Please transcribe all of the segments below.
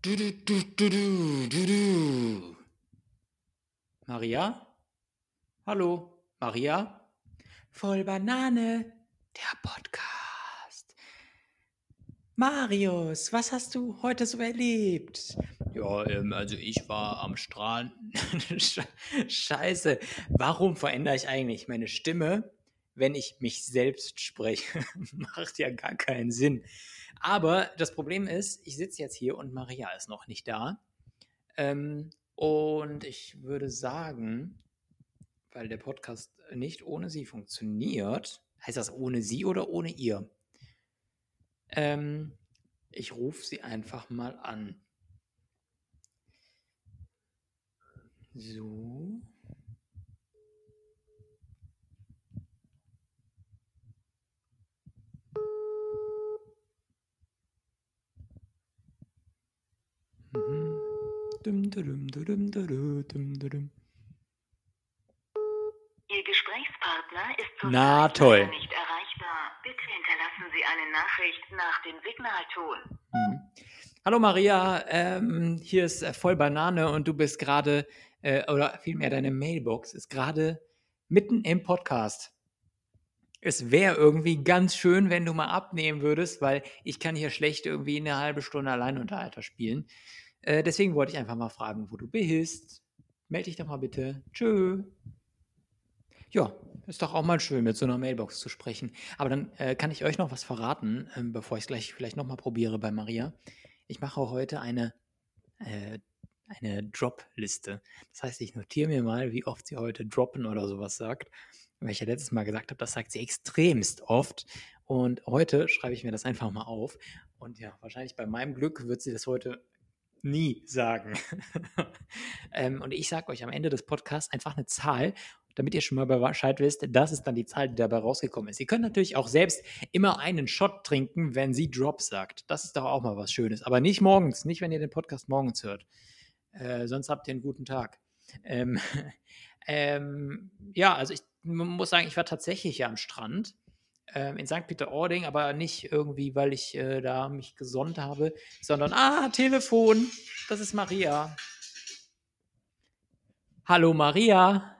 Du, du, du, du, du, du, du. Maria? Hallo, Maria? Voll Banane, der Podcast. Marius, was hast du heute so erlebt? Ja, ähm, also ich war am Strand. Scheiße, warum verändere ich eigentlich meine Stimme, wenn ich mich selbst spreche? Macht ja gar keinen Sinn. Aber das Problem ist, ich sitze jetzt hier und Maria ist noch nicht da. Ähm, und ich würde sagen, weil der Podcast nicht ohne sie funktioniert, heißt das ohne sie oder ohne ihr? Ähm, ich rufe sie einfach mal an. So. Mhm. Dum, dum, dum, dum, dum, dum. Ihr Gesprächspartner ist zurzeit Na, toll. nicht erreichbar. Bitte hinterlassen Sie eine Nachricht nach dem Signalton. Mhm. Hallo Maria, ähm, hier ist äh, voll Banane und du bist gerade, äh, oder vielmehr deine Mailbox ist gerade mitten im Podcast. Es wäre irgendwie ganz schön, wenn du mal abnehmen würdest, weil ich kann hier schlecht irgendwie eine halbe Stunde Alleinunterhalter spielen. Äh, deswegen wollte ich einfach mal fragen, wo du bist. Meld dich doch mal bitte. Tschö. Ja, ist doch auch mal schön, mit so einer Mailbox zu sprechen. Aber dann äh, kann ich euch noch was verraten, ähm, bevor ich es gleich vielleicht nochmal probiere bei Maria. Ich mache heute eine, äh, eine Drop-Liste. Das heißt, ich notiere mir mal, wie oft sie heute droppen oder sowas sagt. Weil ich ja letztes Mal gesagt habe, das sagt sie extremst oft. Und heute schreibe ich mir das einfach mal auf. Und ja, wahrscheinlich bei meinem Glück wird sie das heute nie sagen. ähm, und ich sage euch am Ende des Podcasts einfach eine Zahl, damit ihr schon mal Bescheid wisst, das ist dann die Zahl, die dabei rausgekommen ist. Ihr könnt natürlich auch selbst immer einen Shot trinken, wenn sie Drop sagt. Das ist doch auch mal was Schönes. Aber nicht morgens, nicht wenn ihr den Podcast morgens hört. Äh, sonst habt ihr einen guten Tag. Ähm, ähm, ja, also ich muss sagen, ich war tatsächlich ja am Strand ähm, in St. Peter-Ording, aber nicht irgendwie, weil ich äh, da mich gesonnt habe, sondern, ah, Telefon, das ist Maria. Hallo Maria.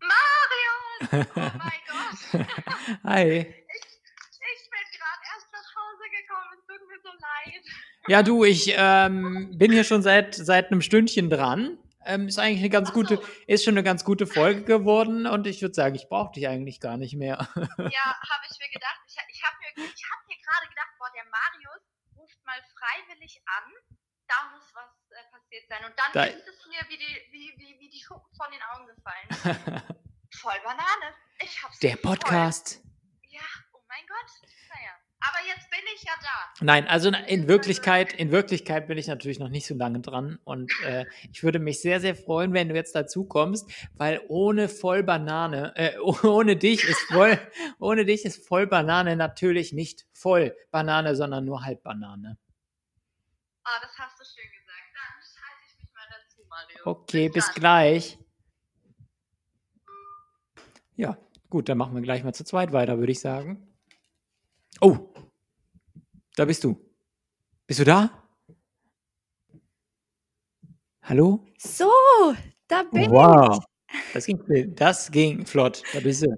Marius! Oh mein Gott! Hi. Ich bin gerade erst nach Hause gekommen. Es tut mir so leid. Ja, du, ich ähm, bin hier schon seit, seit einem Stündchen dran. Ähm, ist eigentlich eine ganz Ach gute, so. ist schon eine ganz gute Folge geworden und ich würde sagen, ich brauche dich eigentlich gar nicht mehr. Ja, habe ich mir gedacht. Ich, ich habe mir, ich hab mir gerade gedacht, boah, der Marius ruft mal freiwillig an. Da muss was äh, passiert sein. Und dann Da- ist es mir wie die, wie, wie, wie die Schuppen von den Augen gefallen. Voll Banane. Ich hab's Der voll. Podcast. Ja, oh mein Gott. Naja. Aber jetzt bin ich ja da. Nein, also in Wirklichkeit, in Wirklichkeit bin ich natürlich noch nicht so lange dran und äh, ich würde mich sehr, sehr freuen, wenn du jetzt dazu kommst, weil ohne voll Banane, äh, ohne dich ist voll, ohne dich ist voll Banane natürlich nicht voll Banane, sondern nur halb Banane. Ah, das hast du schön gesagt. Dann schalte ich mich mal dazu, Mario. Okay, bis dann. gleich. Ja, gut, dann machen wir gleich mal zu zweit weiter, würde ich sagen. Oh, da bist du. Bist du da? Hallo? So, da bin Wow, das ging, das ging flott. Da bist du.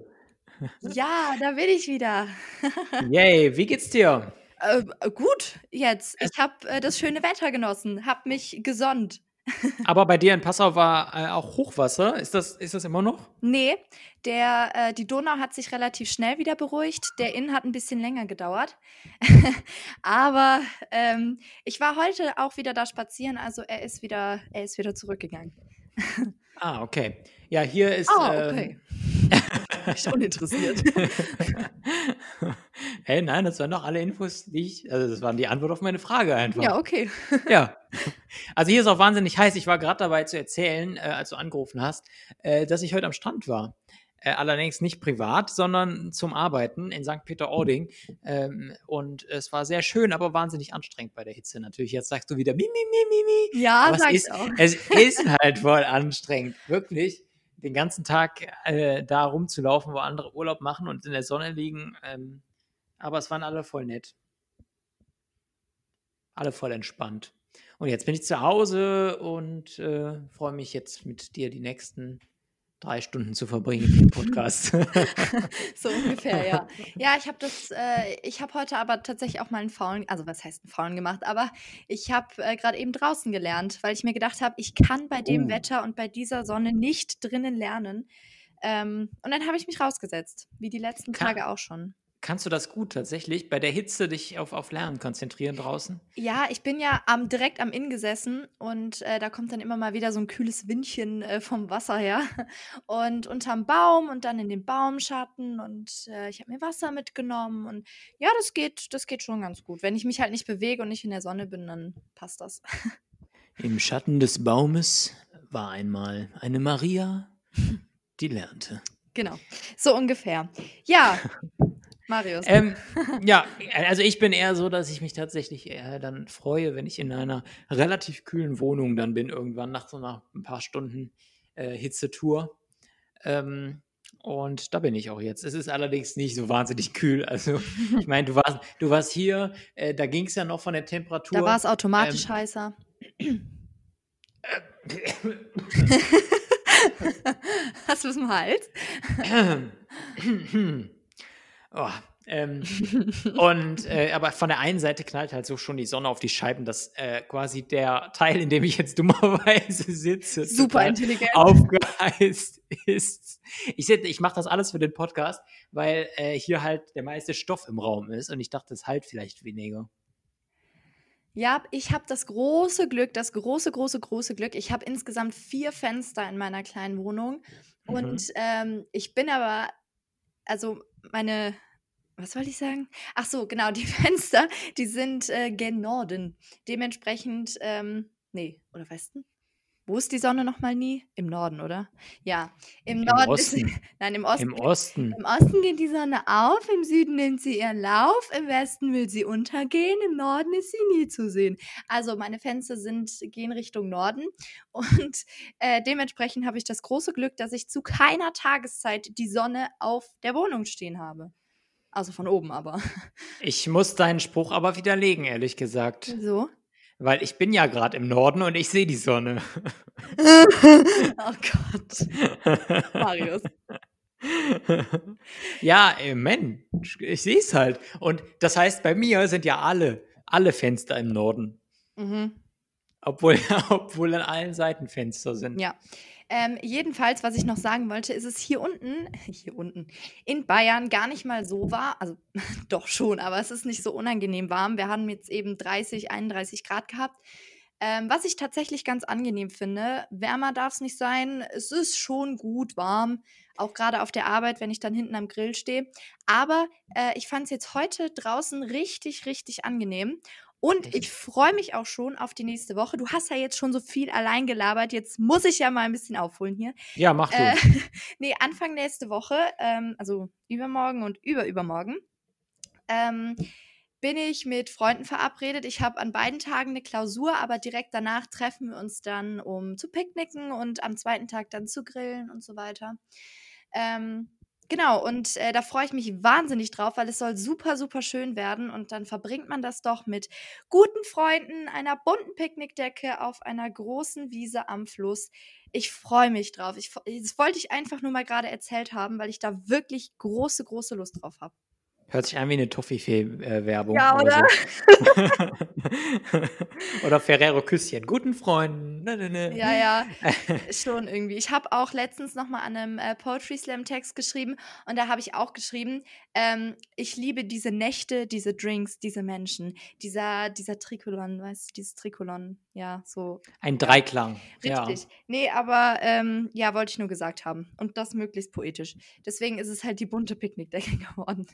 ich. Ja, da bin ich wieder. Yay, wie geht's dir? Äh, gut, jetzt. Ich habe äh, das schöne Wetter genossen, habe mich gesonnt. Aber bei dir in Passau war äh, auch Hochwasser. Ist das, ist das immer noch? Nee, der, äh, die Donau hat sich relativ schnell wieder beruhigt. Der Inn hat ein bisschen länger gedauert. Aber ähm, ich war heute auch wieder da spazieren, also er ist wieder, er ist wieder zurückgegangen. Ah, okay. Ja, hier ist. Ähm, okay. Schon interessiert. hey, nein, das waren doch alle Infos, die ich. Also, das waren die Antwort auf meine Frage einfach. Ja, okay. Ja. Also, hier ist auch wahnsinnig heiß. Ich war gerade dabei zu erzählen, äh, als du angerufen hast, äh, dass ich heute am Strand war. Äh, allerdings nicht privat, sondern zum Arbeiten in St. Peter-Ording. Ähm, und es war sehr schön, aber wahnsinnig anstrengend bei der Hitze natürlich. Jetzt sagst du wieder mi, mi, mi, mi, mi. Ja, Aber es sag ist, ich auch. es ist halt voll anstrengend, wirklich. Den ganzen Tag äh, da rumzulaufen, wo andere Urlaub machen und in der Sonne liegen. Ähm, aber es waren alle voll nett. Alle voll entspannt. Und jetzt bin ich zu Hause und äh, freue mich jetzt mit dir die nächsten drei Stunden zu verbringen im Podcast. so ungefähr, ja. Ja, ich habe das, äh, ich habe heute aber tatsächlich auch mal einen Faulen, also was heißt einen Faulen gemacht, aber ich habe äh, gerade eben draußen gelernt, weil ich mir gedacht habe, ich kann bei dem Oh. Wetter und bei dieser Sonne nicht drinnen lernen. Ähm, und dann habe ich mich rausgesetzt, wie die letzten Ka- Tage auch schon. Kannst du das gut tatsächlich? Bei der Hitze dich auf, auf Lernen konzentrieren draußen? Ja, ich bin ja am, direkt am Inn gesessen und äh, da kommt dann immer mal wieder so ein kühles Windchen äh, vom Wasser her. Und unterm Baum und dann in den Baumschatten und äh, ich habe mir Wasser mitgenommen und ja, das geht, das geht schon ganz gut. Wenn ich mich halt nicht bewege und nicht in der Sonne bin, dann passt das. Im Schatten des Baumes war einmal eine Maria, die lernte. Genau, so ungefähr. Ja, Marius. Ähm, ja, also ich bin eher so, dass ich mich tatsächlich eher dann freue, wenn ich in einer relativ kühlen Wohnung dann bin, irgendwann nach so nach ein paar Stunden äh, Hitzetour. Ähm, und da bin ich auch jetzt. Es ist allerdings nicht so wahnsinnig kühl. Also, ich meine, du warst, du warst hier, äh, da ging es ja noch von der Temperatur. da war es automatisch ähm, heißer. Hast du es im Hals? oh, ähm, und äh, aber von der einen Seite knallt halt so schon die Sonne auf die Scheiben, dass äh, quasi der Teil, in dem ich jetzt dummerweise sitze, Super intelligent. aufgeheizt ist. Ich, ich mache das alles für den Podcast, weil äh, hier halt der meiste Stoff im Raum ist und ich dachte, es halt vielleicht weniger. Ja, ich habe das große Glück, das große, große, große Glück. Ich habe insgesamt vier Fenster in meiner kleinen Wohnung. Mhm. Und ähm, ich bin aber, also meine, was wollte ich sagen? Ach so, genau, die Fenster, die sind äh, gen Norden. Dementsprechend, ähm, nee, oder Westen? Wo ist die Sonne nochmal nie? Im Norden, oder? Ja, im, Im Norden Osten. ist, nein, im Osten. Im Osten. Im Osten geht die Sonne auf, im Süden nimmt sie ihren Lauf, im Westen will sie untergehen, im Norden ist sie nie zu sehen. Also meine Fenster sind, gehen Richtung Norden und äh, dementsprechend habe ich das große Glück, dass ich zu keiner Tageszeit die Sonne auf der Wohnung stehen habe. Also von oben aber. Ich muss deinen Spruch aber widerlegen, ehrlich gesagt. So. Weil ich bin ja gerade im Norden und ich sehe die Sonne. oh Gott. Marius. ja, äh, Mensch, ich sehe es halt. Und das heißt, bei mir sind ja alle, alle Fenster im Norden. Mhm. Obwohl, obwohl an allen Seiten Fenster sind. Ja. Ähm, jedenfalls, was ich noch sagen wollte, ist es hier unten, hier unten, in Bayern gar nicht mal so war. Also doch schon, aber es ist nicht so unangenehm warm. Wir haben jetzt eben 30, 31 Grad gehabt. Ähm, was ich tatsächlich ganz angenehm finde, wärmer darf es nicht sein. Es ist schon gut warm, auch gerade auf der Arbeit, wenn ich dann hinten am Grill stehe. Aber äh, ich fand es jetzt heute draußen richtig, richtig angenehm. Und ich freue mich auch schon auf die nächste Woche. Du hast ja jetzt schon so viel allein gelabert. Jetzt muss ich ja mal ein bisschen aufholen hier. Ja, mach du. Äh, nee, Anfang nächste Woche, ähm, also übermorgen und überübermorgen, ähm, bin ich mit Freunden verabredet. Ich habe an beiden Tagen eine Klausur, aber direkt danach treffen wir uns dann, um zu picknicken und am zweiten Tag dann zu grillen und so weiter. Ähm, genau, und äh, da freue ich mich wahnsinnig drauf, weil es soll super, super schön werden und dann verbringt man das doch mit guten Freunden, einer bunten Picknickdecke auf einer großen Wiese am Fluss. Ich freue mich drauf. Ich, das wollte ich einfach nur mal gerade erzählt haben, weil ich da wirklich große, große Lust drauf habe. Hört sich an wie eine Toffifee-Werbung. Ja, oder? So. oder Ferrero Küsschen. Guten Freunden. Ja, ja, schon irgendwie. Ich habe auch letztens noch mal an einem äh, Poetry Slam Text geschrieben und da habe ich auch geschrieben, ähm, ich liebe diese Nächte, diese Drinks, diese Menschen, dieser, dieser Trikolon, weißt du, dieses Trikolon, ja, so. Ein Dreiklang. Richtig. Nee, aber ähm, ja, wollte ich nur gesagt haben. Und das möglichst poetisch. Deswegen ist es halt die bunte Picknickdecke geworden.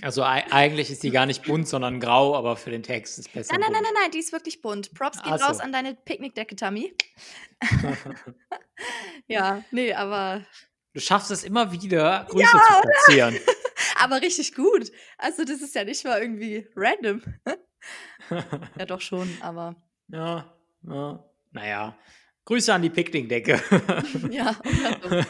Ja. Also ei- eigentlich ist die gar nicht bunt, sondern grau, aber für den Text ist es besser. Nein, nein, nein, bunt. nein, nein, die ist wirklich bunt. Props Ach so. raus an deine Picknickdecke, Tammy. ja, nee, aber Du schaffst es immer wieder, Grüße zu platzieren. Aber richtig gut. Also, das ist ja nicht mal irgendwie random. ja, doch schon, aber ja, ja, naja. Grüße an die Picknickdecke. ja. so.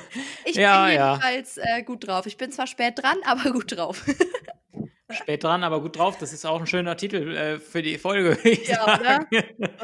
Ich Ja, bin ja. jedenfalls äh, gut drauf. Ich bin zwar spät dran, aber gut drauf. Spät dran, aber gut drauf. Das ist auch ein schöner Titel äh, für die Folge. Ja, oder?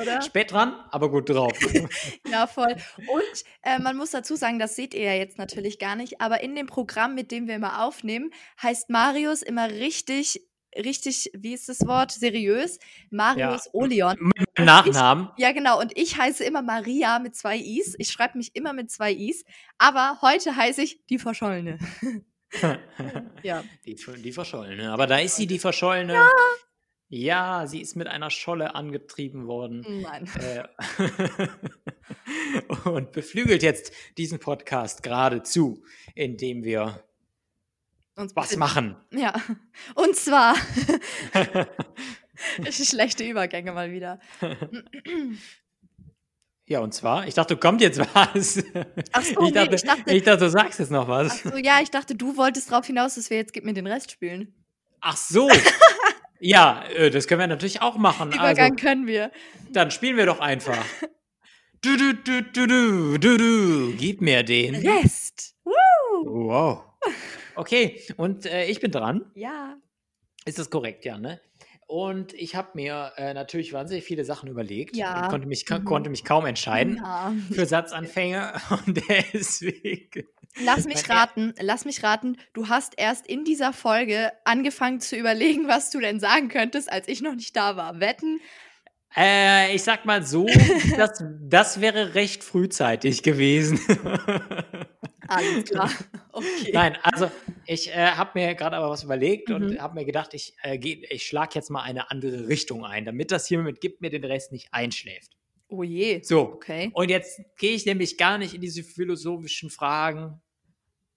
Oder? Spät dran, aber gut drauf. Ja, voll. Und äh, man muss dazu sagen, das seht ihr ja jetzt natürlich gar nicht, aber in dem Programm, mit dem wir immer aufnehmen, heißt Marius immer richtig, richtig, wie ist das Wort? Seriös? Marius Oleon. Mit dem Nachnamen. Ja, genau. Und ich heiße immer Maria mit zwei Is. Ich schreibe mich immer mit zwei Is. Aber heute heiße ich die Verschollene. Ja. Die, die Verschollene. Aber da ist sie, die Verschollene. Ja. ja, sie ist mit einer Scholle angetrieben worden. Mann. Äh, und beflügelt jetzt diesen Podcast geradezu, indem wir Uns was bitte- machen. Ja. Und zwar. Schlechte Übergänge mal wieder. Ja, und zwar, ich dachte, kommt jetzt was. Ach so, ich, nee, dachte, ich dachte- ich dachte, du sagst jetzt noch was. Ach so, ja, ich dachte, du wolltest darauf hinaus, dass wir jetzt Gib mir den Rest spielen. Ach so. ja, äh, das können wir natürlich auch machen. Übergang Also, können wir. dann spielen wir doch einfach. Du, du, du, du, du, du, du. Gib mir den. Rest. Woo! Wow. Okay, und äh, ich bin dran. Ja. Ist das korrekt, ja, ne? Und ich habe mir äh, natürlich wahnsinnig viele Sachen überlegt. Ja. Und konnte mich, Mhm. konnte mich kaum entscheiden ja. für Satzanfänge. Und deswegen. Lass mich raten, lass mich raten. Du hast erst in dieser Folge angefangen zu überlegen, was du denn sagen könntest, als ich noch nicht da war. Wetten? Äh, ich sag mal so, das, das wäre recht frühzeitig gewesen. Alles klar. Okay. Nein, also ich äh, habe mir gerade aber was überlegt und Mhm. habe mir gedacht, ich, äh, geh- ich schlage jetzt mal eine andere Richtung ein, damit das hier mit Gibt mir den Rest nicht einschläft. Oh je. So, Okay. und jetzt gehe ich nämlich gar nicht in diese philosophischen Fragen,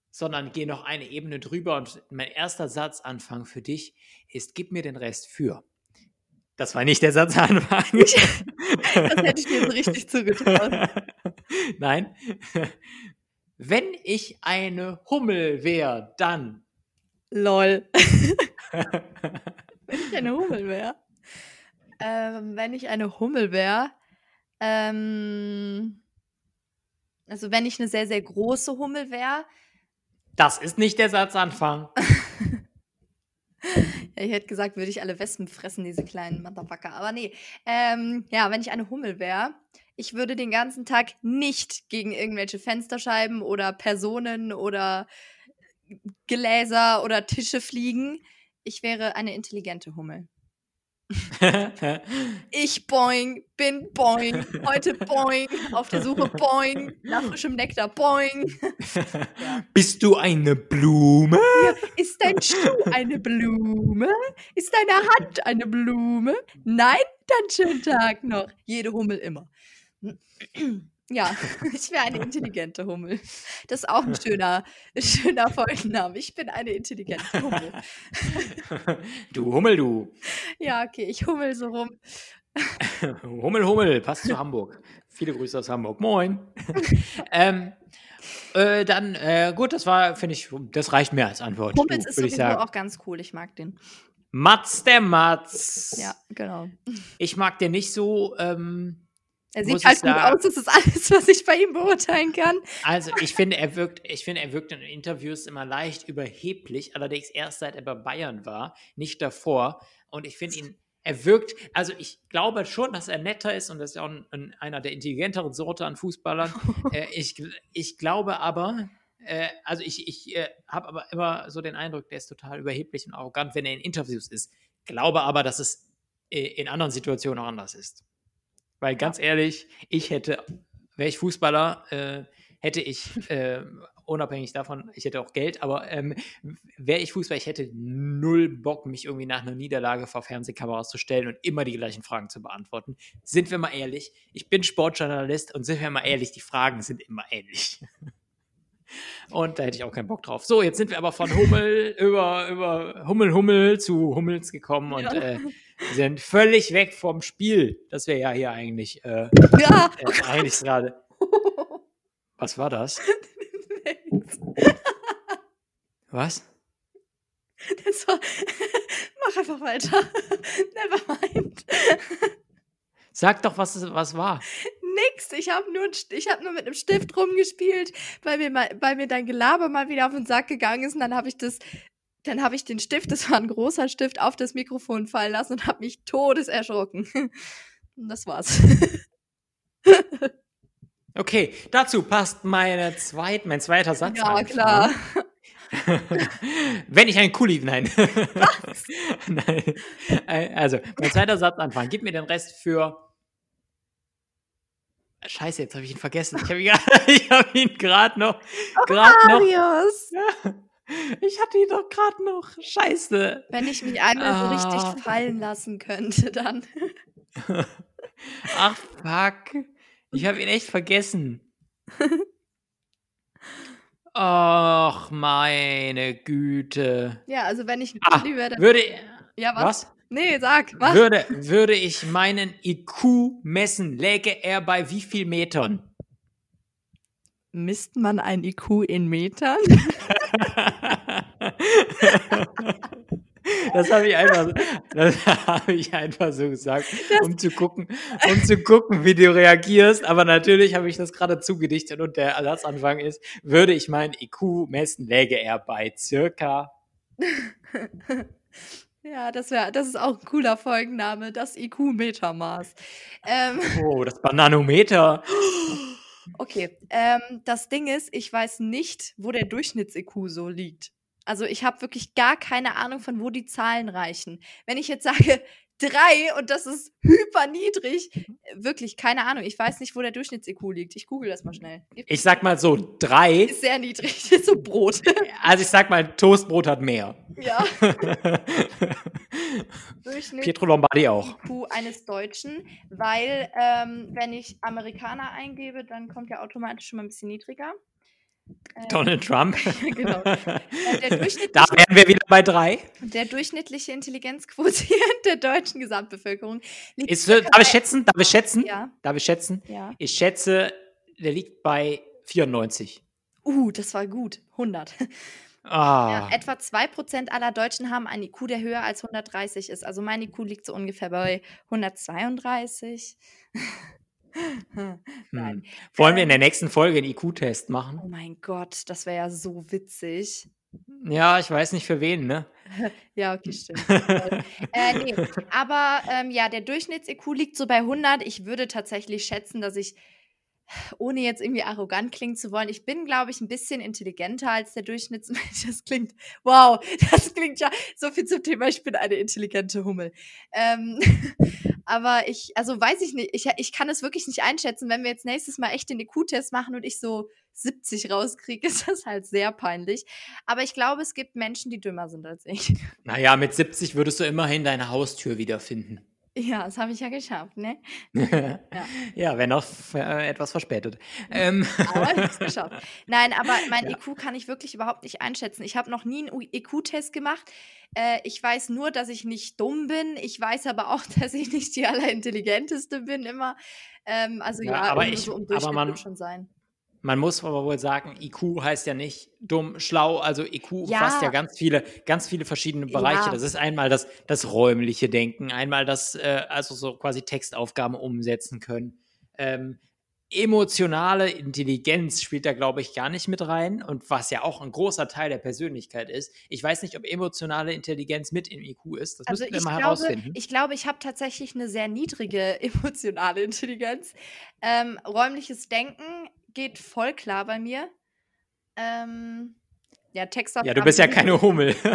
sondern gehe noch eine Ebene drüber und mein erster Satzanfang für dich ist, gib mir den Rest für. Das war nicht der Satzanfang. Das hätte ich mir so richtig zugetraut. Nein. Wenn ich eine Hummel wäre, dann. Lol. wenn ich eine Hummel wäre. Ähm, wenn ich eine Hummel wäre. Ähm, also wenn ich eine sehr, sehr große Hummel wäre. Das ist nicht der Satzanfang. Ja, ich hätte gesagt, würde ich alle Wespen fressen, diese kleinen Motherfucker. Aber nee. Ähm, ja, wenn ich eine Hummel wäre, ich würde den ganzen Tag nicht gegen irgendwelche Fensterscheiben oder Personen oder Gläser oder Tische fliegen. Ich wäre eine intelligente Hummel. Ich boing, bin boing, heute boing, auf der Suche boing, nach frischem Nektar boing. Bist du eine Blume? Ist dein Schuh eine Blume? Ist deine Hand eine Blume? Nein? Dann schönen Tag noch. Jede Hummel immer. Ja, ich wäre eine intelligente Hummel. Das ist auch ein schöner, schöner Folgenname. Ich bin eine intelligente Hummel. Du Hummel, du. Ja, okay, ich hummel so rum. Hummel, Hummel, passt zu Hamburg. Viele Grüße aus Hamburg. Moin. ähm, äh, dann, äh, gut, das war, finde ich, das reicht mir als Antwort. Hummels du, ist sowieso auch ganz cool. Ich mag den. Mats der Mats. Ja, genau. Ich mag den nicht so. Ähm, Er sieht halt gut aus. Das ist alles, was ich bei ihm beurteilen kann. also, ich finde, er wirkt, ich finde, er wirkt in Interviews immer leicht überheblich, allerdings erst seit er bei Bayern war, nicht davor. Und ich finde ihn, er wirkt, also ich glaube schon, dass er netter ist und das ist auch ein, ein, einer der intelligenteren Sorte an Fußballern. äh, ich, ich glaube aber, äh, also ich, ich äh, habe aber immer so den Eindruck, der ist total überheblich und arrogant, wenn er in Interviews ist. Glaube aber, dass es äh, in anderen Situationen auch anders ist. Weil ganz ehrlich, ich hätte, wäre ich Fußballer, äh, hätte ich, äh, unabhängig davon, ich hätte auch Geld, aber ähm, wäre ich Fußballer, ich hätte null Bock, mich irgendwie nach einer Niederlage vor Fernsehkameras zu stellen und immer die gleichen Fragen zu beantworten. Sind wir mal ehrlich, ich bin Sportjournalist und sind wir mal ehrlich, die Fragen sind immer ähnlich. Und da hätte ich auch keinen Bock drauf. So, jetzt sind wir aber von Hummel über, über Hummel, Hummel zu Hummels gekommen und Ja. äh, sind völlig weg vom Spiel, das wir ja hier eigentlich, äh, Ja, äh, eigentlich gerade. Was war das? Was? das war. Mach einfach weiter. Never mind. Sag doch, was, was war. Nix. Ich habe nur, ich hab nur mit einem Stift rumgespielt, weil mir, mal, weil mir dein Gelaber mal wieder auf den Sack gegangen ist. Und dann habe ich das dann habe ich den Stift, das war ein großer Stift, auf das Mikrofon fallen lassen und habe mich todeserschrocken. Und das war's. Okay, dazu passt meine zweit, mein zweiter Satz. ja, klar. Wenn ich ein Kuli, nein. nein. Äh, Also, mein zweiter Satz anfangen. Gib mir den Rest für. Scheiße, jetzt habe ich ihn vergessen. Ich habe ihn, ich hab ihn gerade noch. Gerade noch. Marius! Ich hatte ihn doch gerade noch. Scheiße. Wenn ich mich einmal so Ah. richtig fallen lassen könnte, dann. Ach, fuck. Ich habe ihn echt vergessen. Ach, meine Güte. Ja, also wenn ich ein Ah, wäre, dann. würde, Ja, was? was? Nee, sag, was? Würde, würde ich meinen IQ messen, läge er bei wie viel Metern? Misst man ein IQ in Metern? Das habe ich einfach, das habe ich einfach so gesagt, um zu gucken, um zu gucken, wie du reagierst. Aber natürlich habe ich das gerade zugedichtet und der Ersatzanfang ist, würde ich meinen IQ messen, läge er bei circa. Ja, das wäre, das ist auch ein cooler Folgenname, das IQ-Metermaß. Ähm, Oh, das Bananometer. okay, ähm, das Ding ist, ich weiß nicht, wo der Durchschnitts-IQ so liegt. Also ich habe wirklich gar keine Ahnung, von wo die Zahlen reichen. Wenn ich jetzt sage drei und das ist hyper niedrig, wirklich keine Ahnung. Ich weiß nicht, wo der Durchschnitts-IQ liegt. Ich google das mal schnell. Ich sag mal so drei. Ist sehr niedrig, ist so Brot. Also ich sag mal, Toastbrot hat mehr. ja, Durchschnitt. Pietro Lombardi auch. IQ eines Deutschen, weil ähm, wenn ich Amerikaner eingebe, dann kommt ja automatisch schon mal ein bisschen niedriger. Ähm, Donald Trump. genau. Äh, Da wären wir wieder bei drei. der durchschnittliche Intelligenzquotient der deutschen Gesamtbevölkerung liegt Ist, circa darf ich bei- schätzen? Darf ich schätzen? Ja, Darf ich schätzen? ja. Ich schätze, der liegt bei 94. Uh, das war gut. 100. Ah. Ja, etwa 2% aller Deutschen haben einen IQ, der höher als 130 ist. Also mein IQ liegt so ungefähr bei 132. Nein. hm. Wollen wir in Ähm, der nächsten Folge einen IQ-Test machen? Oh mein Gott, das wäre ja so witzig. Ja, ich weiß nicht für wen, ne? Ja, okay, stimmt. Äh, nee, aber ähm, ja, der Durchschnitts-IQ liegt so bei 100. Ich würde tatsächlich schätzen, dass ich, ohne jetzt irgendwie arrogant klingen zu wollen, ich bin, glaube ich, ein bisschen intelligenter als der Durchschnittsmensch. Das klingt, wow, das klingt ja so viel zum Thema, ich bin eine intelligente Hummel. Ähm, aber ich, also weiß ich nicht, ich, ich kann es wirklich nicht einschätzen. Wenn wir jetzt nächstes Mal echt den IQ-Test machen und ich so 70 rauskriege, ist das halt sehr peinlich. Aber ich glaube, es gibt Menschen, die dümmer sind als ich. Naja, mit 70 würdest du immerhin deine Haustür wiederfinden. Ja, das habe ich ja geschafft, ne? ja. wenn auch äh, etwas verspätet. Ähm, Aber ich habe es geschafft. Nein, aber mein IQ kann ich wirklich überhaupt nicht einschätzen. Ich habe noch nie einen IQ-Test gemacht. Äh, ich weiß nur, dass ich nicht dumm bin. Ich weiß aber auch, dass ich nicht die allerintelligenteste bin immer. Ähm, also Ja, ja, aber ich- so um aber man- schon sein. Man muss aber wohl sagen, IQ heißt ja nicht dumm, schlau. Also IQ Ja. umfasst ja ganz viele, ganz viele verschiedene Bereiche. Ja. Das ist einmal das, das räumliche Denken, einmal das, äh, also so quasi Textaufgaben umsetzen können. Ähm, emotionale Intelligenz spielt da, glaube ich, gar nicht mit rein. Und was ja auch ein großer Teil der Persönlichkeit ist. Ich weiß nicht, ob emotionale Intelligenz mit im IQ ist. Das Also müssen wir ich mal glaube, herausfinden. ich glaube, ich habe tatsächlich eine sehr niedrige emotionale Intelligenz. Ähm, räumliches Denken geht voll klar bei mir. Ähm, ja, Textaufgaben. ja, du bist ja keine Hummel.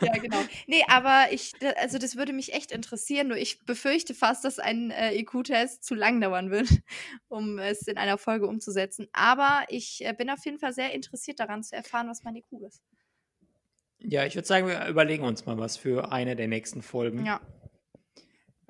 Ja, genau. Nee, aber ich, also das würde mich echt interessieren. Nur ich befürchte fast, dass ein äh, IQ-Test zu lang dauern wird, um es in einer Folge umzusetzen. Aber ich äh, bin auf jeden Fall sehr interessiert daran zu erfahren, was mein IQ ist. ja, ich würde sagen, wir überlegen uns mal was für eine der nächsten Folgen. Ja,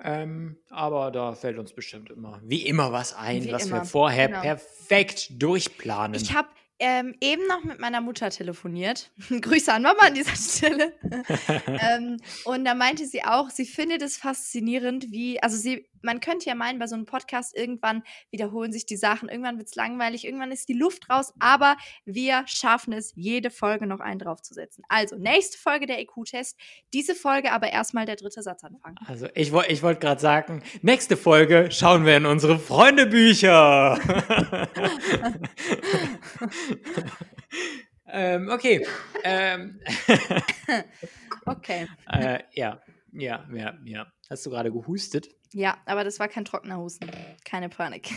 Ähm, aber da fällt uns bestimmt immer, wie immer, was ein, Wie was immer, wir vorher genau. perfekt durchplanen. ich habe ähm, eben noch mit meiner Mutter telefoniert. Grüße an Mama an dieser Stelle. ähm, und da meinte sie auch, sie findet es faszinierend, wie, also sie, man könnte ja meinen, bei so einem Podcast irgendwann wiederholen sich die Sachen, irgendwann wird es langweilig, irgendwann ist die Luft raus, aber wir schaffen es, jede Folge noch einen draufzusetzen. Also, nächste Folge der EQ-Test, diese Folge aber erstmal der dritte Satzanfang. also ich, ich wollte gerade sagen, nächste Folge schauen wir in unsere Freundebücher. Ähm, okay. ähm, Okay. äh, ja, ja, ja, ja. Hast du gerade gehustet? Ja, aber das war kein trockener Husten. Keine Panik.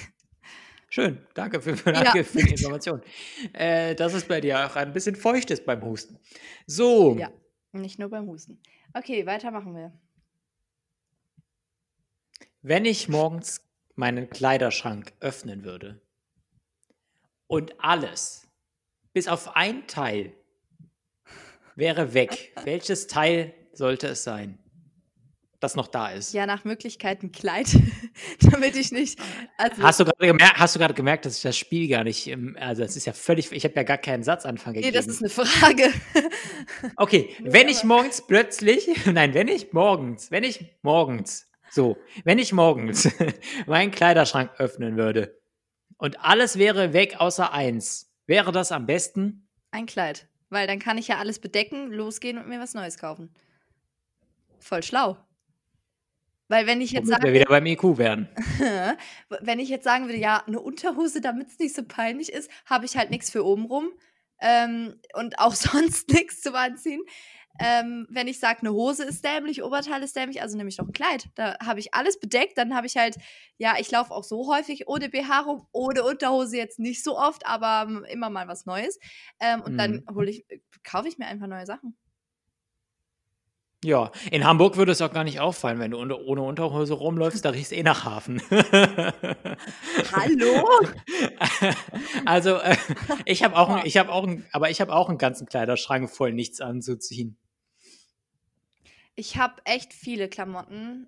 Schön, danke für, für, danke für die Information. Äh, dass es bei dir auch ein bisschen feucht ist beim Husten. So, Ja. Nicht nur beim Husten. Okay, weiter machen wir. wenn ich morgens meinen Kleiderschrank öffnen würde und alles, bis auf ein Teil, wäre weg, welches Teil sollte es sein, das noch da ist? Ja, nach Möglichkeit ein Kleid, damit ich nicht. Also, Hast du gerade gemerkt, hast du gerade gemerkt, dass ich das Spiel gar nicht, im, also es ist ja völlig, ich habe ja gar keinen Satzanfang nee, gegeben. das ist eine Frage. Okay, Nee, wenn ich morgens plötzlich, nein, wenn ich morgens, wenn ich morgens, so, wenn ich morgens meinen Kleiderschrank öffnen würde und alles wäre weg außer eins, wäre das am besten? Ein Kleid. Weil dann kann ich ja alles bedecken, losgehen und mir was Neues kaufen. Voll schlau. Weil wenn ich jetzt Womit wir wieder beim IQ werden. wenn ich jetzt sagen würde, ja, eine Unterhose, damit es nicht so peinlich ist, habe ich halt nichts für oben rum ähm, und auch sonst nichts zum Anziehen. Ähm, wenn ich sage, eine Hose ist dämlich, Oberteil ist dämlich, also nehme ich doch ein Kleid. Da habe ich alles bedeckt. Dann habe ich halt, ja, ich laufe auch so häufig ohne BH rum, ohne Unterhose jetzt nicht so oft, aber ähm, immer mal was Neues. Ähm, und dann Mhm. hole ich, kaufe ich mir einfach neue Sachen. Ja, in Hamburg würde es auch gar nicht auffallen, wenn du unter, ohne Unterhose rumläufst, da riechst eh nach Hafen. Hallo? also, äh, ich habe auch, ein- ich habe auch, ein, aber ich habe auch einen ganzen Kleiderschrank voll nichts anzuziehen. Ich habe echt viele Klamotten.